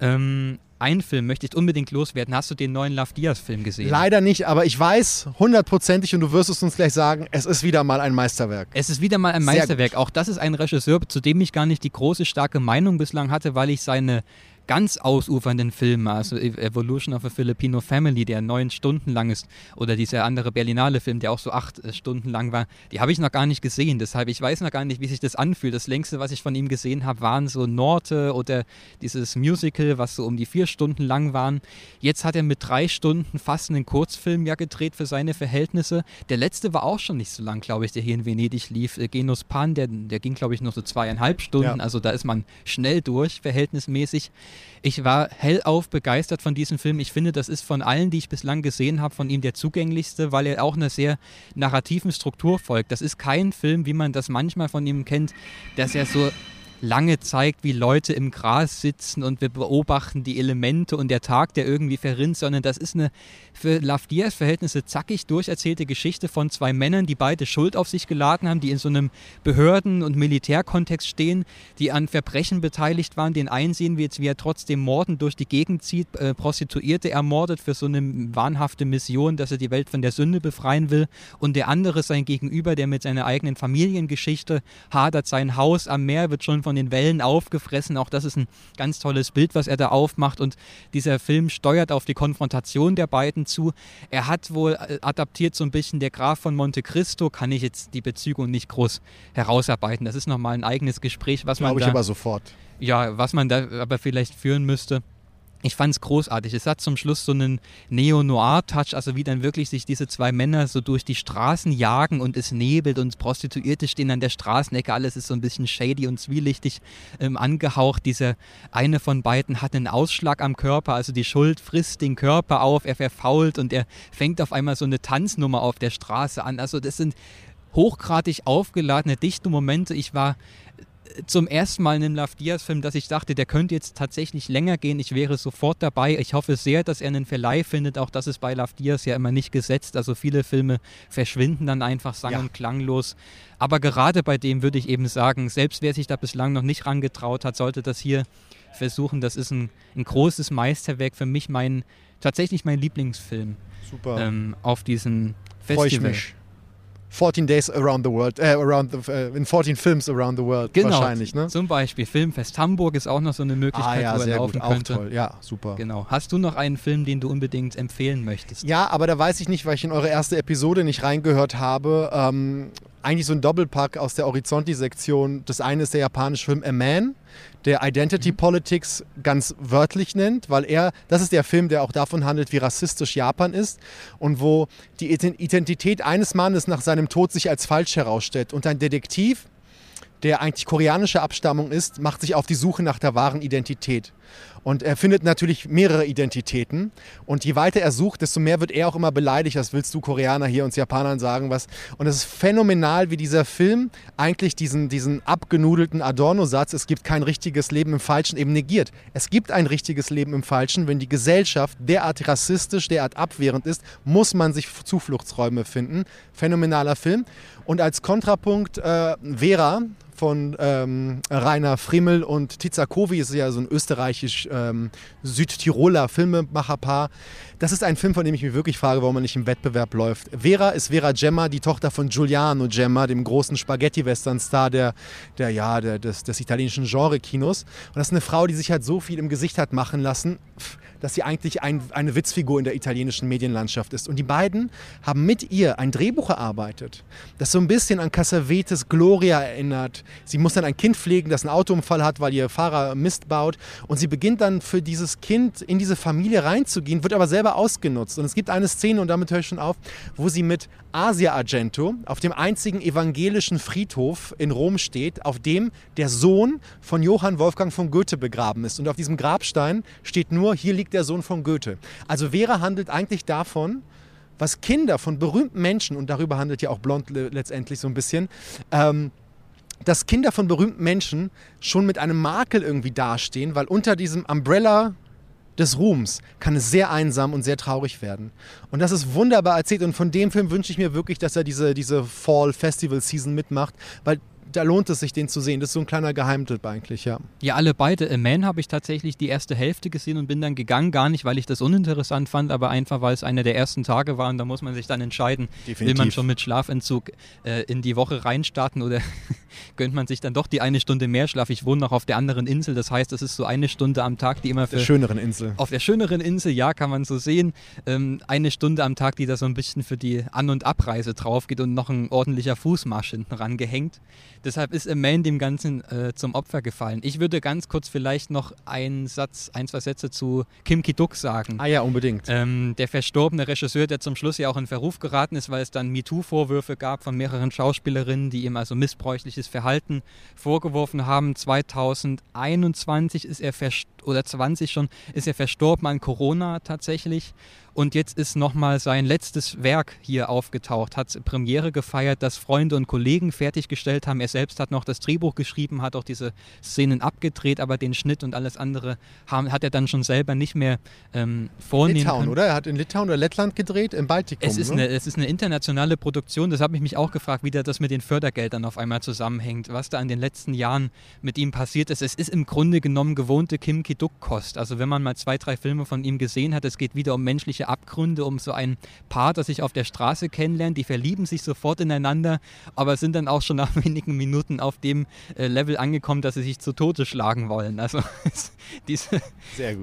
Ähm, ein Film möchte ich unbedingt loswerden. Hast du den neuen Love Diaz-Film gesehen? Leider nicht, aber ich weiß hundertprozentig und du wirst es uns gleich sagen, es ist wieder mal ein Meisterwerk. Es ist wieder mal ein Meisterwerk. Auch das ist ein Regisseur, zu dem ich gar nicht die große, starke Meinung bislang hatte, weil ich seine ganz ausufernden Filme, also e- Evolution of a Filipino Family, der neun Stunden lang ist, oder dieser andere Berlinale Film, der auch so acht äh, Stunden lang war, die habe ich noch gar nicht gesehen. Deshalb, ich weiß noch gar nicht, wie sich das anfühlt. Das längste, was ich von ihm gesehen habe, waren so Norte oder dieses Musical, was so um die vier Stunden lang waren. Jetzt hat er mit drei Stunden fast einen Kurzfilm ja gedreht für seine Verhältnisse. Der letzte war auch schon nicht so lang, glaube ich, der hier in Venedig lief. Äh, Genus Pan, der, der ging, glaube ich, noch so zweieinhalb Stunden. Ja. Also da ist man schnell durch, verhältnismäßig. Ich war hellauf begeistert von diesem Film. Ich finde, das ist von allen, die ich bislang gesehen habe, von ihm der zugänglichste, weil er auch einer sehr narrativen Struktur folgt. Das ist kein Film, wie man das manchmal von ihm kennt, dass er so lange zeigt, wie Leute im Gras sitzen und wir beobachten die Elemente und der Tag, der irgendwie verrinnt, sondern das ist eine für Lafdias Verhältnisse zackig durcherzählte Geschichte von zwei Männern, die beide Schuld auf sich geladen haben, die in so einem Behörden- und Militärkontext stehen, die an Verbrechen beteiligt waren. Den einen sehen wir jetzt, wie er trotzdem Morden durch die Gegend zieht, äh, Prostituierte ermordet für so eine wahnhafte Mission, dass er die Welt von der Sünde befreien will. Und der andere sein Gegenüber, der mit seiner eigenen Familiengeschichte hadert, sein Haus am Meer wird schon von den Wellen aufgefressen. Auch das ist ein ganz tolles Bild, was er da aufmacht. Und dieser Film steuert auf die Konfrontation der beiden zu. Er hat wohl äh, adaptiert so ein bisschen der Graf von Monte Cristo, kann ich jetzt die Bezüge nicht groß herausarbeiten. Das ist nochmal ein eigenes Gespräch, was man. Glaube ich aber sofort. Ja, was man da aber vielleicht führen müsste ich fand es großartig. Es hat zum Schluss so einen Neo-Noir-Touch, also wie dann wirklich sich diese zwei Männer so durch die Straßen jagen und es nebelt und Prostituierte stehen an der Straßenecke. Alles ist so ein bisschen shady und zwielichtig ähm, angehaucht. Dieser eine von beiden hat einen Ausschlag am Körper, also die Schuld frisst den Körper auf, er verfault und er fängt auf einmal so eine Tanznummer auf der Straße an. Also das sind hochgradig aufgeladene, dichte Momente. Ich war zum ersten Mal in einem Love Diaz-Film, dass ich dachte, der könnte jetzt tatsächlich länger gehen. Ich wäre sofort dabei. Ich hoffe sehr, dass er einen Verleih findet. Auch das ist bei Love Diaz ja immer nicht gesetzt. Also viele Filme verschwinden dann einfach sang- ja. und klanglos. Aber gerade bei dem würde ich eben sagen, selbst wer sich da bislang noch nicht rangetraut hat, sollte das hier versuchen. Das ist ein, ein großes Meisterwerk, für mich mein, tatsächlich mein Lieblingsfilm. Super. Ähm, auf diesen Freue ich Festival. mich. 14 Days Around the World, äh, around the, äh, in 14 Films Around the World Genau, wahrscheinlich, ne? zum Beispiel Filmfest Hamburg ist auch noch so eine Möglichkeit, Ah ja, wo er sehr laufen gut, auch könnte. toll. Ja, super. Genau. Hast du noch einen Film, den du unbedingt empfehlen möchtest? Ja, aber da weiß ich nicht, weil ich in eure erste Episode nicht reingehört habe. Ähm, eigentlich so ein Doppelpack aus der Horizonti-Sektion. Das eine ist der japanische Film A Man, der Identity Politics ganz wörtlich nennt, weil er, das ist der Film, der auch davon handelt, wie rassistisch Japan ist und wo die Ident- Identität eines Mannes nach seinem Tod sich als falsch herausstellt. Und ein Detektiv, der eigentlich koreanischer Abstammung ist, macht sich auf die Suche nach der wahren Identität. Und er findet natürlich mehrere Identitäten. Und je weiter er sucht, desto mehr wird er auch immer beleidigt. Was willst du Koreaner hier uns Japanern sagen? Was? Und es ist phänomenal, wie dieser Film eigentlich diesen, diesen abgenudelten Adorno-Satz, es gibt kein richtiges Leben im Falschen, eben negiert. Es gibt ein richtiges Leben im Falschen. Wenn die Gesellschaft derart rassistisch, derart abwehrend ist, muss man sich Zufluchtsräume finden. Phänomenaler Film. Und als Kontrapunkt äh, Vera von ähm, Rainer Frimmel und Tizakowi, ist ja so ein österreichisch-südtiroler Filmemacherpaar. Das ist ein Film, von dem ich mich wirklich frage, warum er nicht im Wettbewerb läuft. Vera ist Vera Gemma, die Tochter von Giuliano Gemma, dem großen Spaghetti-Western-Star der, der, ja, der, des, des italienischen Genre-Kinos. Und das ist eine Frau, die sich halt so viel im Gesicht hat machen lassen, dass sie eigentlich ein, eine Witzfigur in der italienischen Medienlandschaft ist. Und die beiden haben mit ihr ein Drehbuch erarbeitet, das so ein bisschen an Cassavetes Gloria erinnert. Sie muss dann ein Kind pflegen, das einen Autounfall hat, weil ihr Fahrer Mist baut. Und sie beginnt dann für dieses Kind in diese Familie reinzugehen, wird aber selber ausgenutzt. Und es gibt eine Szene, und damit höre ich schon auf, wo sie mit Asia Argento auf dem einzigen evangelischen Friedhof in Rom steht, auf dem der Sohn von Johann Wolfgang von Goethe begraben ist. Und auf diesem Grabstein steht nur, hier liegt der Sohn von Goethe. Also Vera handelt eigentlich davon, was Kinder von berühmten Menschen, und darüber handelt ja auch Blond le- letztendlich so ein bisschen, ähm, dass Kinder von berühmten Menschen schon mit einem Makel irgendwie dastehen, weil unter diesem Umbrella des Ruhms kann es sehr einsam und sehr traurig werden. Und das ist wunderbar erzählt und von dem Film wünsche ich mir wirklich, dass er diese, diese Fall Festival Season mitmacht, weil da lohnt es sich, den zu sehen. Das ist so ein kleiner Geheimtipp eigentlich, ja. Ja, alle beide. A Man habe ich tatsächlich die erste Hälfte gesehen und bin dann gegangen, gar nicht, weil ich das uninteressant fand, aber einfach, weil es einer der ersten Tage war und da muss man sich dann entscheiden, will man Definitiv. schon mit Schlafentzug äh, in die Woche reinstarten oder gönnt man sich dann doch die eine Stunde mehr Schlaf. Ich wohne noch auf der anderen Insel, das heißt, es ist so eine Stunde am Tag, die immer Der für schöneren Insel. auf der schöneren Insel, ja, kann man so sehen. Ähm, eine Stunde am Tag, die da so ein bisschen für die An- und Abreise drauf geht und noch ein ordentlicher Fußmarsch hinten rangehängt. Deshalb ist A Man dem Ganzen äh, zum Opfer gefallen. Ich würde ganz kurz vielleicht noch einen Satz, ein, zwei Sätze zu Kim Ki-duk sagen. Ah ja, unbedingt. Ähm, der verstorbene Regisseur, der zum Schluss ja auch in Verruf geraten ist, weil es dann MeToo-Vorwürfe gab von mehreren Schauspielerinnen, die ihm also missbräuchliches Verhalten vorgeworfen haben. 2021 ist er verst- oder 20 schon ist er verstorben an Corona tatsächlich. Und jetzt ist nochmal sein letztes Werk hier aufgetaucht, hat Premiere gefeiert, das Freunde und Kollegen fertiggestellt haben. Er selbst hat noch das Drehbuch geschrieben, hat auch diese Szenen abgedreht, aber den Schnitt und alles andere haben, hat er dann schon selber nicht mehr ähm, vornehmen Litauen, können. oder? Er hat in Litauen oder Lettland gedreht, im Baltikum. Es ist, ne? eine, es ist eine internationale Produktion. Das habe ich mich auch gefragt, wie da das mit den Fördergeldern auf einmal zusammenhängt, was da in den letzten Jahren mit ihm passiert ist. Es ist im Grunde genommen gewohnte Kim Ki-duk-Kost. Also wenn man mal zwei, drei Filme von ihm gesehen hat, es geht wieder um menschliche Abgründe, um so ein Paar, das sich auf der Straße kennenlernt. Die verlieben sich sofort ineinander, aber sind dann auch schon nach wenigen Minuten auf dem äh, Level angekommen, dass sie sich zu Tode schlagen wollen. Also diese,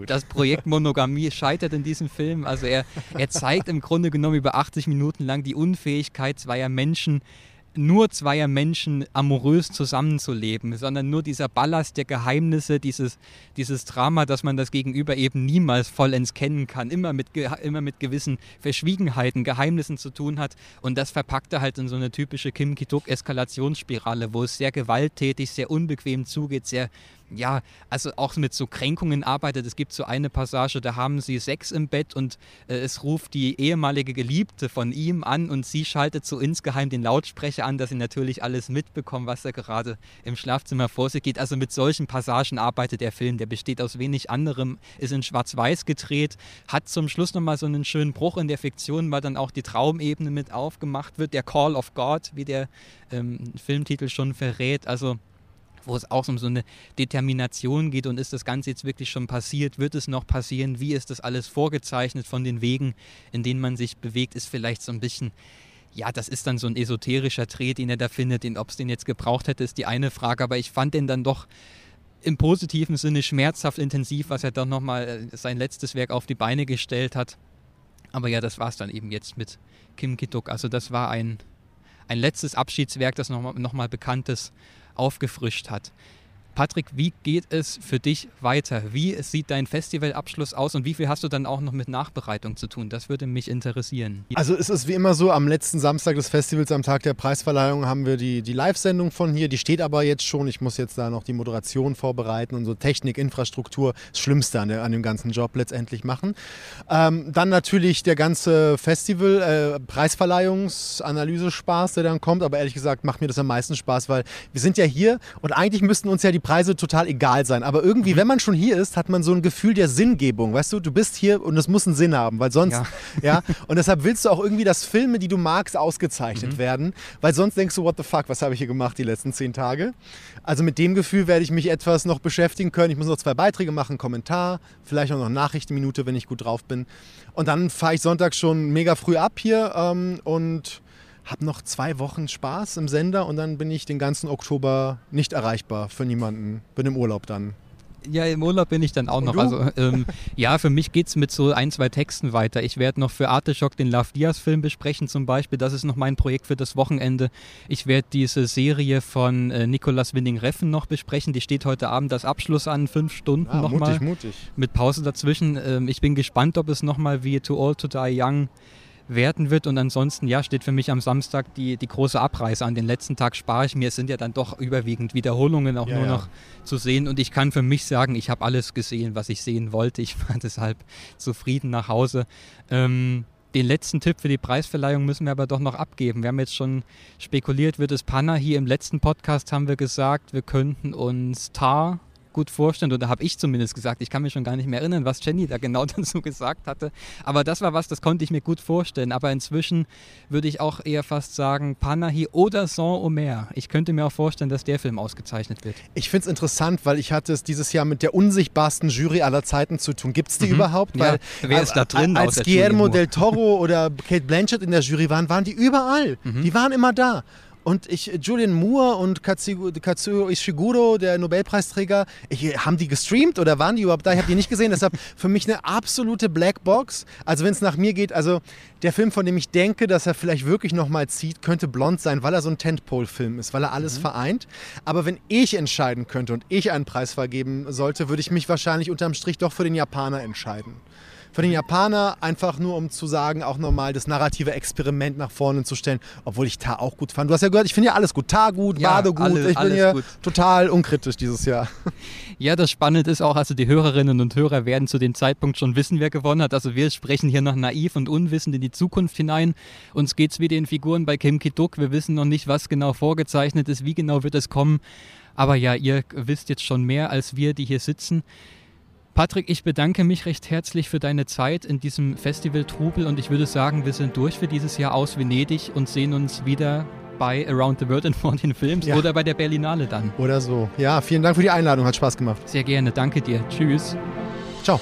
das Projekt Monogamie scheitert in diesem Film. Also er, er zeigt im Grunde genommen über 80 Minuten lang die Unfähigkeit zweier Menschen, nur zweier Menschen amorös zusammenzuleben, sondern nur dieser Ballast der Geheimnisse, dieses, dieses Drama, dass man das Gegenüber eben niemals vollends kennen kann, immer mit, immer mit gewissen Verschwiegenheiten, Geheimnissen zu tun hat. Und das verpackt er halt in so eine typische Kim Ki-duk-Eskalationsspirale, wo es sehr gewalttätig, sehr unbequem zugeht, sehr ja, also auch mit so Kränkungen arbeitet. Es gibt so eine Passage, da haben sie Sex im Bett und äh, es ruft die ehemalige Geliebte von ihm an und sie schaltet so insgeheim den Lautsprecher an, dass sie natürlich alles mitbekommen, was da gerade im Schlafzimmer vor sich geht. Also mit solchen Passagen arbeitet der Film. Der besteht aus wenig anderem, ist in Schwarz-Weiß gedreht, hat zum Schluss nochmal so einen schönen Bruch in der Fiktion, weil dann auch die Traumebene mit aufgemacht wird. Der Call of God, wie der ähm, Filmtitel schon verrät. Also wo es auch um so eine Determination geht und ist das Ganze jetzt wirklich schon passiert, wird es noch passieren, wie ist das alles vorgezeichnet von den Wegen, in denen man sich bewegt, ist vielleicht so ein bisschen, ja, das ist dann so ein esoterischer Dreh, den er da findet, ob es den jetzt gebraucht hätte, ist die eine Frage, aber ich fand den dann doch im positiven Sinne schmerzhaft intensiv, was er dann nochmal äh, sein letztes Werk auf die Beine gestellt hat. Aber ja, das war es dann eben jetzt mit Kim Ki-duk. Also das war ein, ein letztes Abschiedswerk, das nochmal noch mal Bekanntes aufgefrischt hat. Patrick, wie geht es für dich weiter? Wie sieht dein Festivalabschluss aus und wie viel hast du dann auch noch mit Nachbereitung zu tun? Das würde mich interessieren. Also es ist wie immer so, am letzten Samstag des Festivals, am Tag der Preisverleihung, haben wir die, die Live-Sendung von hier. Die steht aber jetzt schon. Ich muss jetzt da noch die Moderation vorbereiten und so Technik, Infrastruktur, das Schlimmste an, der, an dem ganzen Job letztendlich machen. Ähm, dann natürlich der ganze Festival, äh, Preisverleihungsanalyse-Spaß, der dann kommt. Aber ehrlich gesagt macht mir das am meisten Spaß, weil wir sind ja hier und eigentlich müssten uns ja die Preise total egal sein. Aber irgendwie, mhm. wenn man schon hier ist, hat man so ein Gefühl der Sinngebung. Weißt du, du bist hier und es muss einen Sinn haben, weil sonst, ja. ja und deshalb willst du auch irgendwie, dass Filme, die du magst, ausgezeichnet mhm. werden, weil sonst denkst du, what the fuck, was habe ich hier gemacht die letzten zehn Tage? Also mit dem Gefühl werde ich mich etwas noch beschäftigen können. Ich muss noch zwei Beiträge machen, Kommentar, vielleicht auch noch Nachrichtenminute, wenn ich gut drauf bin. Und dann fahre ich Sonntag schon mega früh ab hier ähm, und habe noch zwei Wochen Spaß im Sender und dann bin ich den ganzen Oktober nicht erreichbar für niemanden. Bin im Urlaub dann. Ja, im Urlaub bin ich dann auch und noch. Du? Also ähm, ja, für mich geht es mit so ein, zwei Texten weiter. Ich werde noch für Arteschock den Love Diaz-Film besprechen zum Beispiel. Das ist noch mein Projekt für das Wochenende. Ich werde diese Serie von äh, Nicolas Winning-Reffen noch besprechen. Die steht heute Abend als Abschluss an, fünf Stunden ah, nochmal. Mutig, mutig. Mit Pause dazwischen. Ähm, ich bin gespannt, ob es nochmal wie Too Old to Die Young werden wird. Und ansonsten, ja, steht für mich am Samstag die, die große Abreise an. Den letzten Tag spare ich mir. Es sind ja dann doch überwiegend Wiederholungen auch ja, nur ja. noch zu sehen. Und ich kann für mich sagen, ich habe alles gesehen, was ich sehen wollte. Ich war deshalb zufrieden nach Hause. Ähm, den letzten Tipp für die Preisverleihung müssen wir aber doch noch abgeben. Wir haben jetzt schon spekuliert, wird es Panna. Hier im letzten Podcast haben wir gesagt, wir könnten uns Tar gut vorstellen, oder habe ich zumindest gesagt. Ich kann mich schon gar nicht mehr erinnern, was Jenny da genau dazu gesagt hatte. Aber das war was, das konnte ich mir gut vorstellen. Aber inzwischen würde ich auch eher fast sagen Panahi oder Saint-Omer. Ich könnte mir auch vorstellen, dass der Film ausgezeichnet wird. Ich finde es interessant, weil ich hatte es dieses Jahr mit der unsichtbarsten Jury aller Zeiten zu tun. Gibt es die mhm. überhaupt? Weil, ja, wer ist da drin? Als Guillermo del Toro oder Kate Blanchett in der Jury waren, waren die überall. Mhm. Die waren immer da. Und ich, Julian Moore und Katsuo Ishiguro, der Nobelpreisträger, ich, haben die gestreamt oder waren die überhaupt da? Ich habe die nicht gesehen. Deshalb für mich eine absolute Blackbox. Also wenn es nach mir geht, also der Film, von dem ich denke, dass er vielleicht wirklich nochmal zieht, könnte Blond sein, weil er so ein Tentpole-Film ist, weil er alles mhm. vereint. Aber wenn ich entscheiden könnte und ich einen Preis vergeben sollte, würde ich mich wahrscheinlich unterm Strich doch für den Japaner entscheiden für den Japaner, einfach nur um zu sagen, auch nochmal das narrative Experiment nach vorne zu stellen, obwohl ich Ta auch gut fand. Du hast ja gehört, ich finde ja alles gut. Ta gut, ja, Bade gut. Alle, ich bin hier gut. total unkritisch dieses Jahr. Ja, das Spannende ist auch, also die Hörerinnen und Hörer werden zu dem Zeitpunkt schon wissen, wer gewonnen hat. Also wir sprechen hier noch naiv und unwissend in die Zukunft hinein. Uns geht es wie den Figuren bei Kim Ki-duk. Wir wissen noch nicht, was genau vorgezeichnet ist, wie genau wird es kommen. Aber ja, ihr wisst jetzt schon mehr als wir, die hier sitzen. Patrick, ich bedanke mich recht herzlich für deine Zeit in diesem Festival Trubel und ich würde sagen, wir sind durch für dieses Jahr aus Venedig und sehen uns wieder bei Around the World in 14 Films ja. oder bei der Berlinale dann. Oder so. Ja, vielen Dank für die Einladung, hat Spaß gemacht. Sehr gerne, danke dir. Tschüss. Ciao.